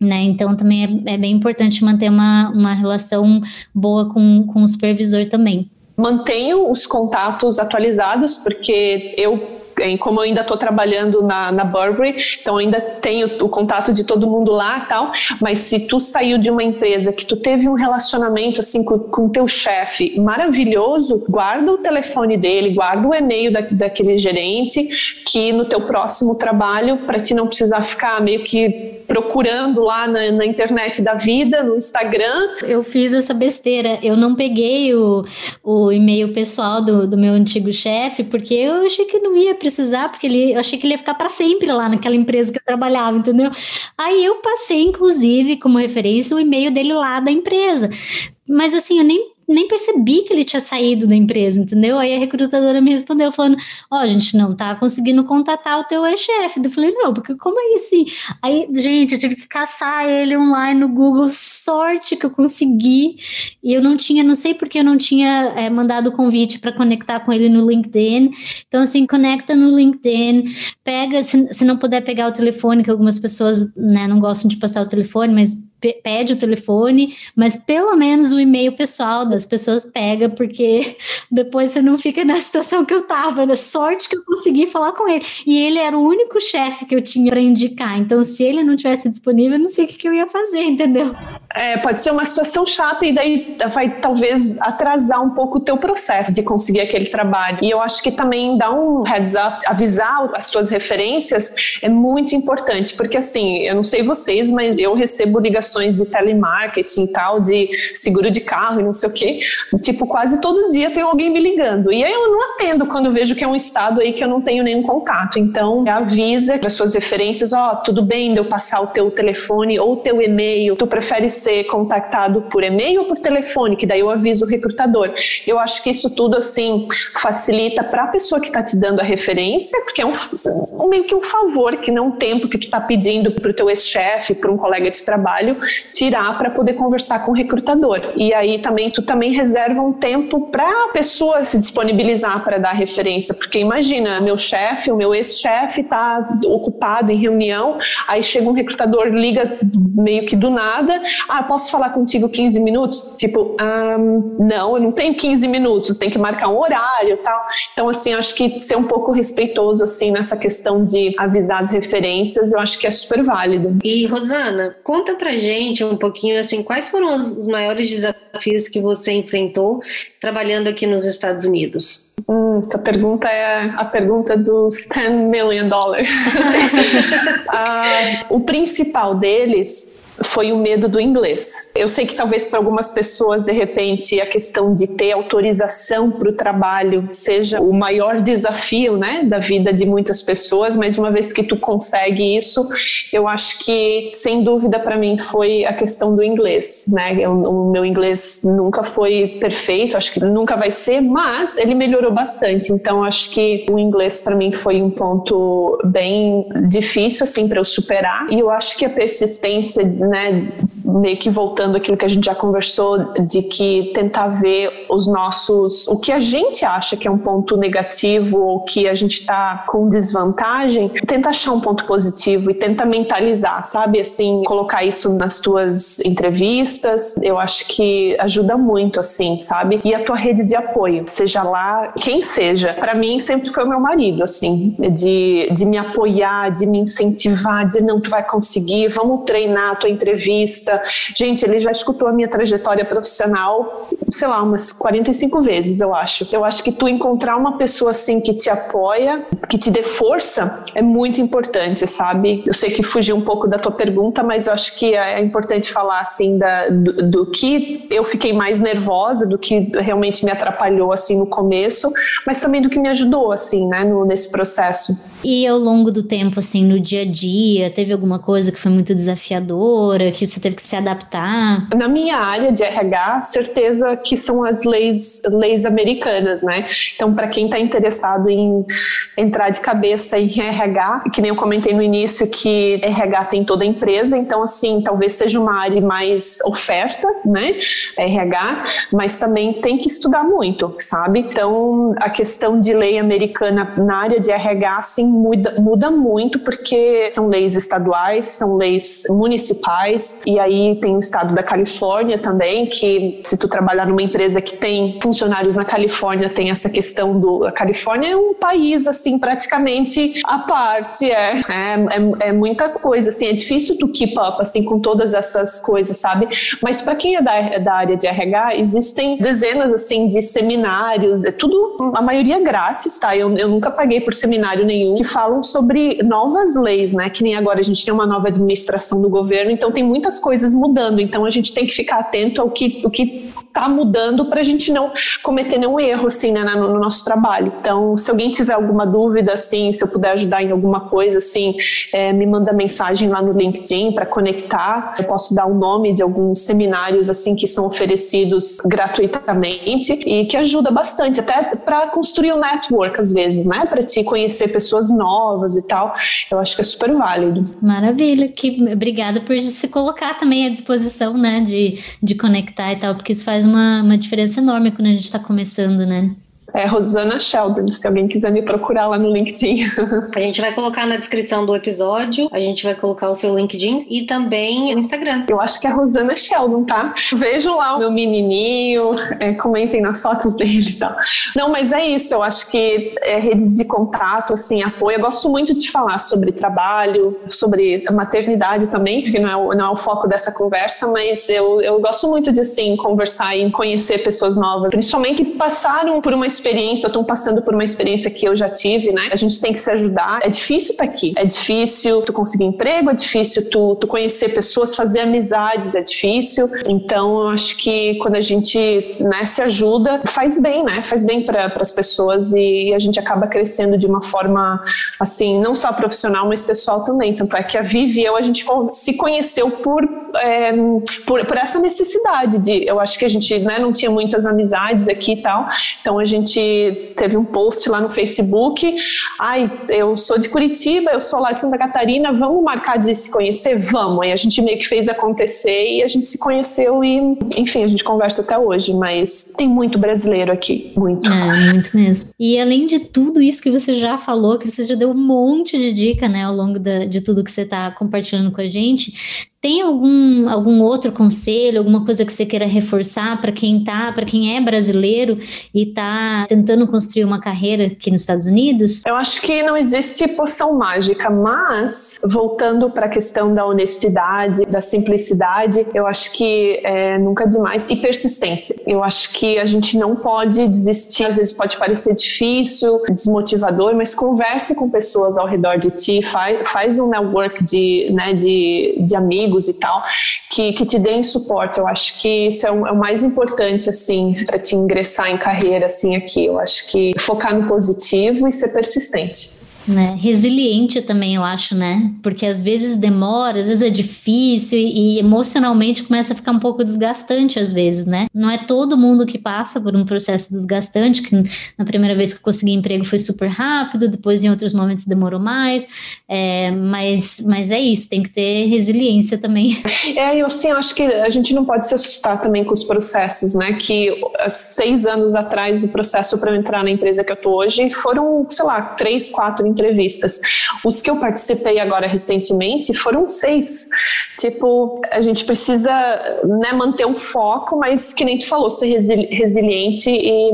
Né? Então, também é, é bem importante manter uma, uma relação boa com, com o supervisor também mantenho os contatos atualizados, porque eu como eu ainda estou trabalhando na, na Burberry, então ainda tenho o contato de todo mundo lá tal, mas se tu saiu de uma empresa que tu teve um relacionamento assim com o teu chefe maravilhoso, guarda o telefone dele, guarda o e-mail da, daquele gerente, que no teu próximo trabalho, para ti não precisar ficar meio que procurando lá na, na, internet da vida, no Instagram. Eu fiz essa besteira, eu não peguei o, o e-mail pessoal do, do meu antigo chefe, porque eu achei que não ia precisar, porque ele, eu achei que ele ia ficar para sempre lá naquela empresa que eu trabalhava, entendeu? Aí eu passei, inclusive, como referência, o e-mail dele lá da empresa. Mas assim, eu nem nem percebi que ele tinha saído da empresa, entendeu? Aí a recrutadora me respondeu falando: Ó, oh, gente não tá conseguindo contatar o teu ex-chefe. Eu falei: Não, porque como é assim? Aí, gente, eu tive que caçar ele online no Google. Sorte que eu consegui. E eu não tinha, não sei porque eu não tinha é, mandado o convite para conectar com ele no LinkedIn. Então, assim, conecta no LinkedIn, pega, se, se não puder pegar o telefone, que algumas pessoas né, não gostam de passar o telefone, mas pede o telefone, mas pelo menos o e-mail pessoal das pessoas pega, porque depois você não fica na situação que eu tava, né? Sorte que eu consegui falar com ele. E ele era o único chefe que eu tinha para indicar. Então, se ele não tivesse disponível, eu não sei o que, que eu ia fazer, entendeu? É, pode ser uma situação chata e daí vai talvez atrasar um pouco o teu processo de conseguir aquele trabalho. E eu acho que também dar um heads up, avisar as tuas referências é muito importante, porque assim, eu não sei vocês, mas eu recebo ligações de telemarketing tal, de seguro de carro e não sei o quê. Tipo, quase todo dia tem alguém me ligando. E aí eu não atendo quando vejo que é um estado aí que eu não tenho nenhum contato. Então, avisa para suas referências, ó, oh, tudo bem de eu passar o teu telefone ou o teu e-mail. Tu prefere ser contactado por e-mail ou por telefone? Que daí eu aviso o recrutador. Eu acho que isso tudo, assim, facilita para a pessoa que está te dando a referência, porque é um, um, meio que um favor, que não um tempo que tu está pedindo para o teu ex-chefe, para um colega de trabalho, tirar para poder conversar com o recrutador. E aí também tu também reserva um tempo para a pessoa se disponibilizar para dar referência, porque imagina, meu chefe, o meu ex-chefe está ocupado em reunião, aí chega um recrutador, liga meio que do nada, ah, posso falar contigo 15 minutos? Tipo, um, não, eu não tenho 15 minutos, tem que marcar um horário tal. Então, assim, acho que ser um pouco respeitoso, assim, nessa questão de avisar as referências, eu acho que é super válido. E, Rosana, conta pra gente um pouquinho, assim, quais foram os maiores desafios que você enfrentou trabalhando aqui nos Estados Unidos? Hum, essa pergunta é a pergunta dos 10 million dollars. ah, o principal deles foi o medo do inglês. Eu sei que talvez para algumas pessoas, de repente, a questão de ter autorização para o trabalho seja o maior desafio, né, da vida de muitas pessoas, mas uma vez que tu consegue isso, eu acho que, sem dúvida, para mim foi a questão do inglês, né? Eu, o meu inglês nunca foi perfeito, acho que nunca vai ser, mas ele melhorou bastante. Então, acho que o inglês para mim foi um ponto bem difícil, assim, para eu superar. E eu acho que a persistência né, meio que voltando aquilo que a gente já conversou, de que tentar ver os nossos, o que a gente acha que é um ponto negativo ou que a gente está com desvantagem, tenta achar um ponto positivo e tenta mentalizar, sabe? Assim, colocar isso nas tuas entrevistas, eu acho que ajuda muito, assim, sabe? E a tua rede de apoio, seja lá quem seja. Para mim, sempre foi o meu marido, assim, de, de me apoiar, de me incentivar, dizer, não, tu vai conseguir, vamos treinar a tua entrevista. Gente, ele já escutou a minha trajetória profissional, sei lá, umas 45 vezes, eu acho. Eu acho que tu encontrar uma pessoa assim que te apoia, que te dê força, é muito importante, sabe? Eu sei que fugi um pouco da tua pergunta, mas eu acho que é importante falar assim da, do, do que eu fiquei mais nervosa, do que realmente me atrapalhou assim no começo, mas também do que me ajudou assim, né, no, nesse processo. E ao longo do tempo, assim, no dia a dia, teve alguma coisa que foi muito desafiadora, que você teve que se adaptar? Na minha área de RH, certeza que são as leis, leis americanas, né? Então, para quem está interessado em entrar de cabeça em RH, que nem eu comentei no início, que RH tem toda a empresa, então, assim, talvez seja uma área mais oferta, né? RH, mas também tem que estudar muito, sabe? Então, a questão de lei americana na área de RH, assim, muda, muda muito porque são leis estaduais, são leis municipais e aí tem o estado da Califórnia também, que se tu trabalhar numa empresa que tem funcionários na Califórnia, tem essa questão do... A Califórnia é um país, assim, praticamente à parte, é, é, é, é muita coisa, assim, é difícil tu keep up, assim, com todas essas coisas, sabe? Mas para quem é da, da área de RH, existem dezenas, assim, de seminários, é tudo, a maioria grátis, tá? Eu, eu nunca paguei por seminário nenhum, que falam sobre novas leis, né? Que nem agora a gente tem uma nova administração do governo, então tem muitas coisas mudando. Então a gente tem que ficar atento ao que, o que está mudando para a gente não cometer nenhum erro assim né, no, no, nosso trabalho. Então, se alguém tiver alguma dúvida, assim, se eu puder ajudar em alguma coisa, assim, é, me manda mensagem lá no LinkedIn para conectar. Eu posso dar o nome de alguns seminários assim que são oferecidos gratuitamente e que ajuda bastante, até para construir um network às vezes, né, para te conhecer pessoas novas e tal. Eu acho que é super válido. Maravilha, que obrigada por se colocar também à disposição, né, de, de conectar e tal, porque isso faz uma, uma diferença enorme quando a gente está começando, né? É Rosana Sheldon, se alguém quiser me procurar lá no LinkedIn. A gente vai colocar na descrição do episódio, a gente vai colocar o seu LinkedIn e também o Instagram. Eu acho que é Rosana Sheldon, tá? Vejam lá o meu menininho, é, comentem nas fotos dele e tal. Não, mas é isso, eu acho que é rede de contato, assim, apoio. Eu gosto muito de falar sobre trabalho, sobre maternidade também, que não é, o, não é o foco dessa conversa, mas eu, eu gosto muito de, assim, conversar e conhecer pessoas novas, principalmente que passaram por uma experiência experiência, ou estão passando por uma experiência que eu já tive, né? A gente tem que se ajudar. É difícil estar tá aqui. É difícil tu conseguir emprego, é difícil tu, tu conhecer pessoas, fazer amizades, é difícil. Então, eu acho que quando a gente né, se ajuda, faz bem, né? Faz bem para as pessoas e a gente acaba crescendo de uma forma, assim, não só profissional, mas pessoal também. Tanto é que a Vivi e eu, a gente se conheceu por, é, por, por, essa necessidade de, eu acho que a gente né, não tinha muitas amizades aqui e tal, então a gente teve um post lá no Facebook, ai, eu sou de Curitiba, eu sou lá de Santa Catarina, vamos marcar de se conhecer? Vamos. Aí a gente meio que fez acontecer e a gente se conheceu e, enfim, a gente conversa até hoje, mas tem muito brasileiro aqui, muito. É, muito mesmo. E além de tudo isso que você já falou, que você já deu um monte de dica, né, ao longo da, de tudo que você está compartilhando com a gente, tem algum, algum outro conselho, alguma coisa que você queira reforçar para quem tá, para quem é brasileiro e está tentando construir uma carreira aqui nos Estados Unidos? Eu acho que não existe poção mágica, mas voltando para a questão da honestidade, da simplicidade, eu acho que é nunca demais e persistência. Eu acho que a gente não pode desistir. Às vezes pode parecer difícil, desmotivador, mas converse com pessoas ao redor de ti, faz, faz um network de, né, de, de amigos amigos e tal, que, que te deem suporte. Eu acho que isso é o, é o mais importante, assim, para te ingressar em carreira, assim, aqui. Eu acho que focar no positivo e ser persistente. Né? Resiliente também, eu acho, né? Porque às vezes demora, às vezes é difícil e, e emocionalmente começa a ficar um pouco desgastante às vezes, né? Não é todo mundo que passa por um processo desgastante, que na primeira vez que eu consegui emprego foi super rápido, depois em outros momentos demorou mais, é, mas, mas é isso, tem que ter resiliência também. É, eu assim, acho que a gente não pode se assustar também com os processos, né? Que seis anos atrás o processo para entrar na empresa que eu tô hoje foram, sei lá, três, quatro entrevistas. Os que eu participei agora recentemente foram seis. Tipo, a gente precisa né, manter o foco, mas que nem tu falou, ser resili resiliente e,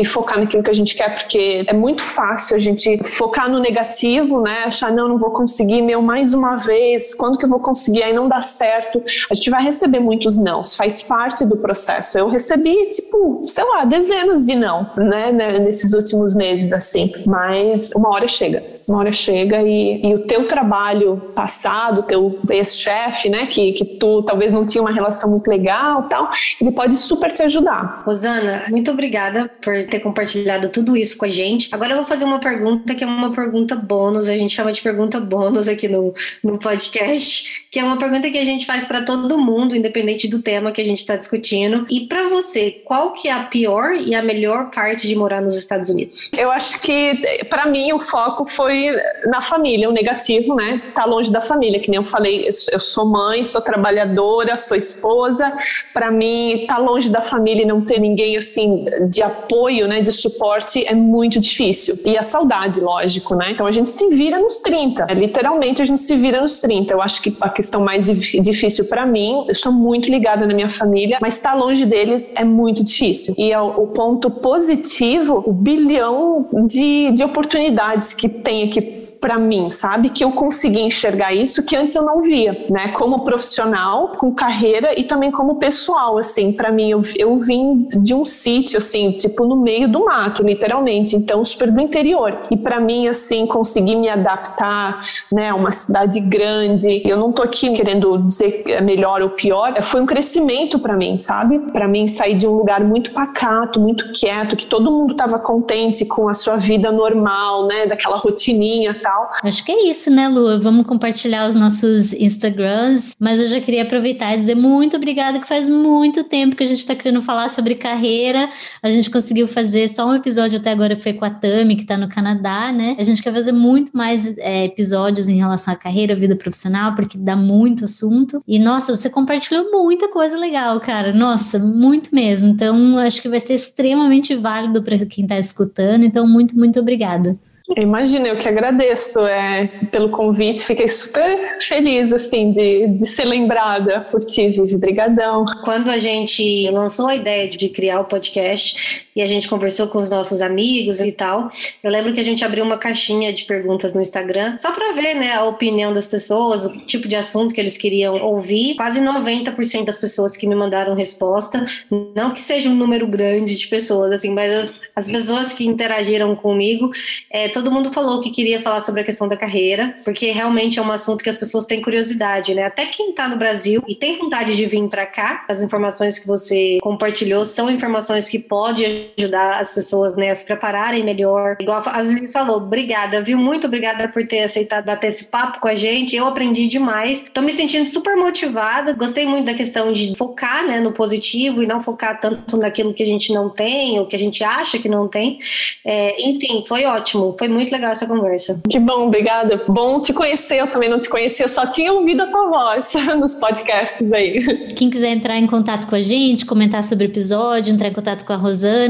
e focar naquilo que a gente quer, porque é muito fácil a gente focar no negativo, né? Achar, não, não vou conseguir, meu, mais uma vez, quando que eu vou conseguir? Aí não dá certo, a gente vai receber muitos nãos, faz parte do processo. Eu recebi, tipo, sei lá, dezenas de não, né, né nesses últimos meses, assim. Mas uma hora chega, uma hora chega e, e o teu trabalho passado, teu ex-chefe, né, que, que tu talvez não tinha uma relação muito legal tal, ele pode super te ajudar. Rosana, muito obrigada por ter compartilhado tudo isso com a gente. Agora eu vou fazer uma pergunta que é uma pergunta bônus, a gente chama de pergunta bônus aqui no, no podcast, que é uma pergunta que a gente faz para todo mundo, independente do tema que a gente está discutindo. E para você, qual que é a pior e a melhor parte de morar nos Estados Unidos? Eu acho que para mim o foco foi na família, o negativo, né? Tá longe da família, que nem eu falei, eu sou mãe, sou trabalhadora, sou esposa. Para mim, tá longe da família e não ter ninguém assim de apoio, né, de suporte é muito difícil. E a saudade, lógico, né? Então a gente se vira nos 30. É, literalmente a gente se vira nos 30. Eu acho que a questão mais difícil para mim. Eu sou muito ligada na minha família, mas estar longe deles é muito difícil. E é o, ponto positivo, o bilhão de, de oportunidades que tem aqui para mim, sabe? Que eu consegui enxergar isso que antes eu não via, né? Como profissional, com carreira e também como pessoal, assim. Para mim, eu, eu vim de um sítio, assim, tipo no meio do mato, literalmente. Então, super do interior. E para mim, assim, conseguir me adaptar, né? Uma cidade grande. Eu não tô aqui querendo dizer que é melhor ou pior, foi um crescimento para mim, sabe? Para mim sair de um lugar muito pacato, muito quieto, que todo mundo estava contente com a sua vida normal, né, daquela rotininha tal. Acho que é isso, né, Lu? Vamos compartilhar os nossos Instagrams, mas eu já queria aproveitar e dizer muito obrigada, que faz muito tempo que a gente está querendo falar sobre carreira. A gente conseguiu fazer só um episódio até agora que foi com a Tami, que está no Canadá, né? A gente quer fazer muito mais é, episódios em relação à carreira, vida profissional, porque dá muito assunto. E nossa, você compartilhou muita coisa legal, cara. Nossa, muito mesmo. Então, acho que vai ser extremamente válido para quem está escutando. Então, muito, muito obrigada. Imagina, eu que agradeço é, pelo convite, fiquei super feliz, assim, de, de ser lembrada por ti, Vivi, brigadão. Quando a gente lançou a ideia de criar o podcast, e a gente conversou com os nossos amigos e tal. Eu lembro que a gente abriu uma caixinha de perguntas no Instagram, só para ver, né, a opinião das pessoas, o tipo de assunto que eles queriam ouvir. Quase 90% das pessoas que me mandaram resposta, não que seja um número grande de pessoas, assim, mas as, as pessoas que interagiram comigo, é, todo mundo falou que queria falar sobre a questão da carreira, porque realmente é um assunto que as pessoas têm curiosidade, né? Até quem tá no Brasil e tem vontade de vir para cá, as informações que você compartilhou são informações que podem ajudar as pessoas, né, a se prepararem melhor. Igual a Vivi falou, obrigada, viu? Muito obrigada por ter aceitado bater esse papo com a gente. Eu aprendi demais. Tô me sentindo super motivada. Gostei muito da questão de focar, né, no positivo e não focar tanto naquilo que a gente não tem ou que a gente acha que não tem. É, enfim, foi ótimo. Foi muito legal essa conversa. Que bom, obrigada. Bom te conhecer. Eu também não te conhecia, só tinha ouvido a tua voz nos podcasts aí. Quem quiser entrar em contato com a gente, comentar sobre o episódio, entrar em contato com a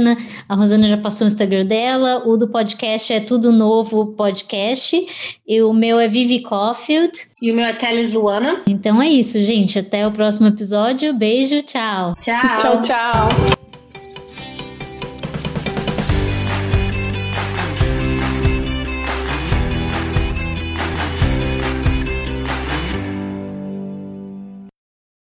Rosana. A Rosana já passou o Instagram dela. O do podcast é Tudo Novo Podcast. E o meu é Vivi Caulfield. E o meu é Teles Luana. Então é isso, gente. Até o próximo episódio. Beijo, tchau. Tchau. Tchau, tchau.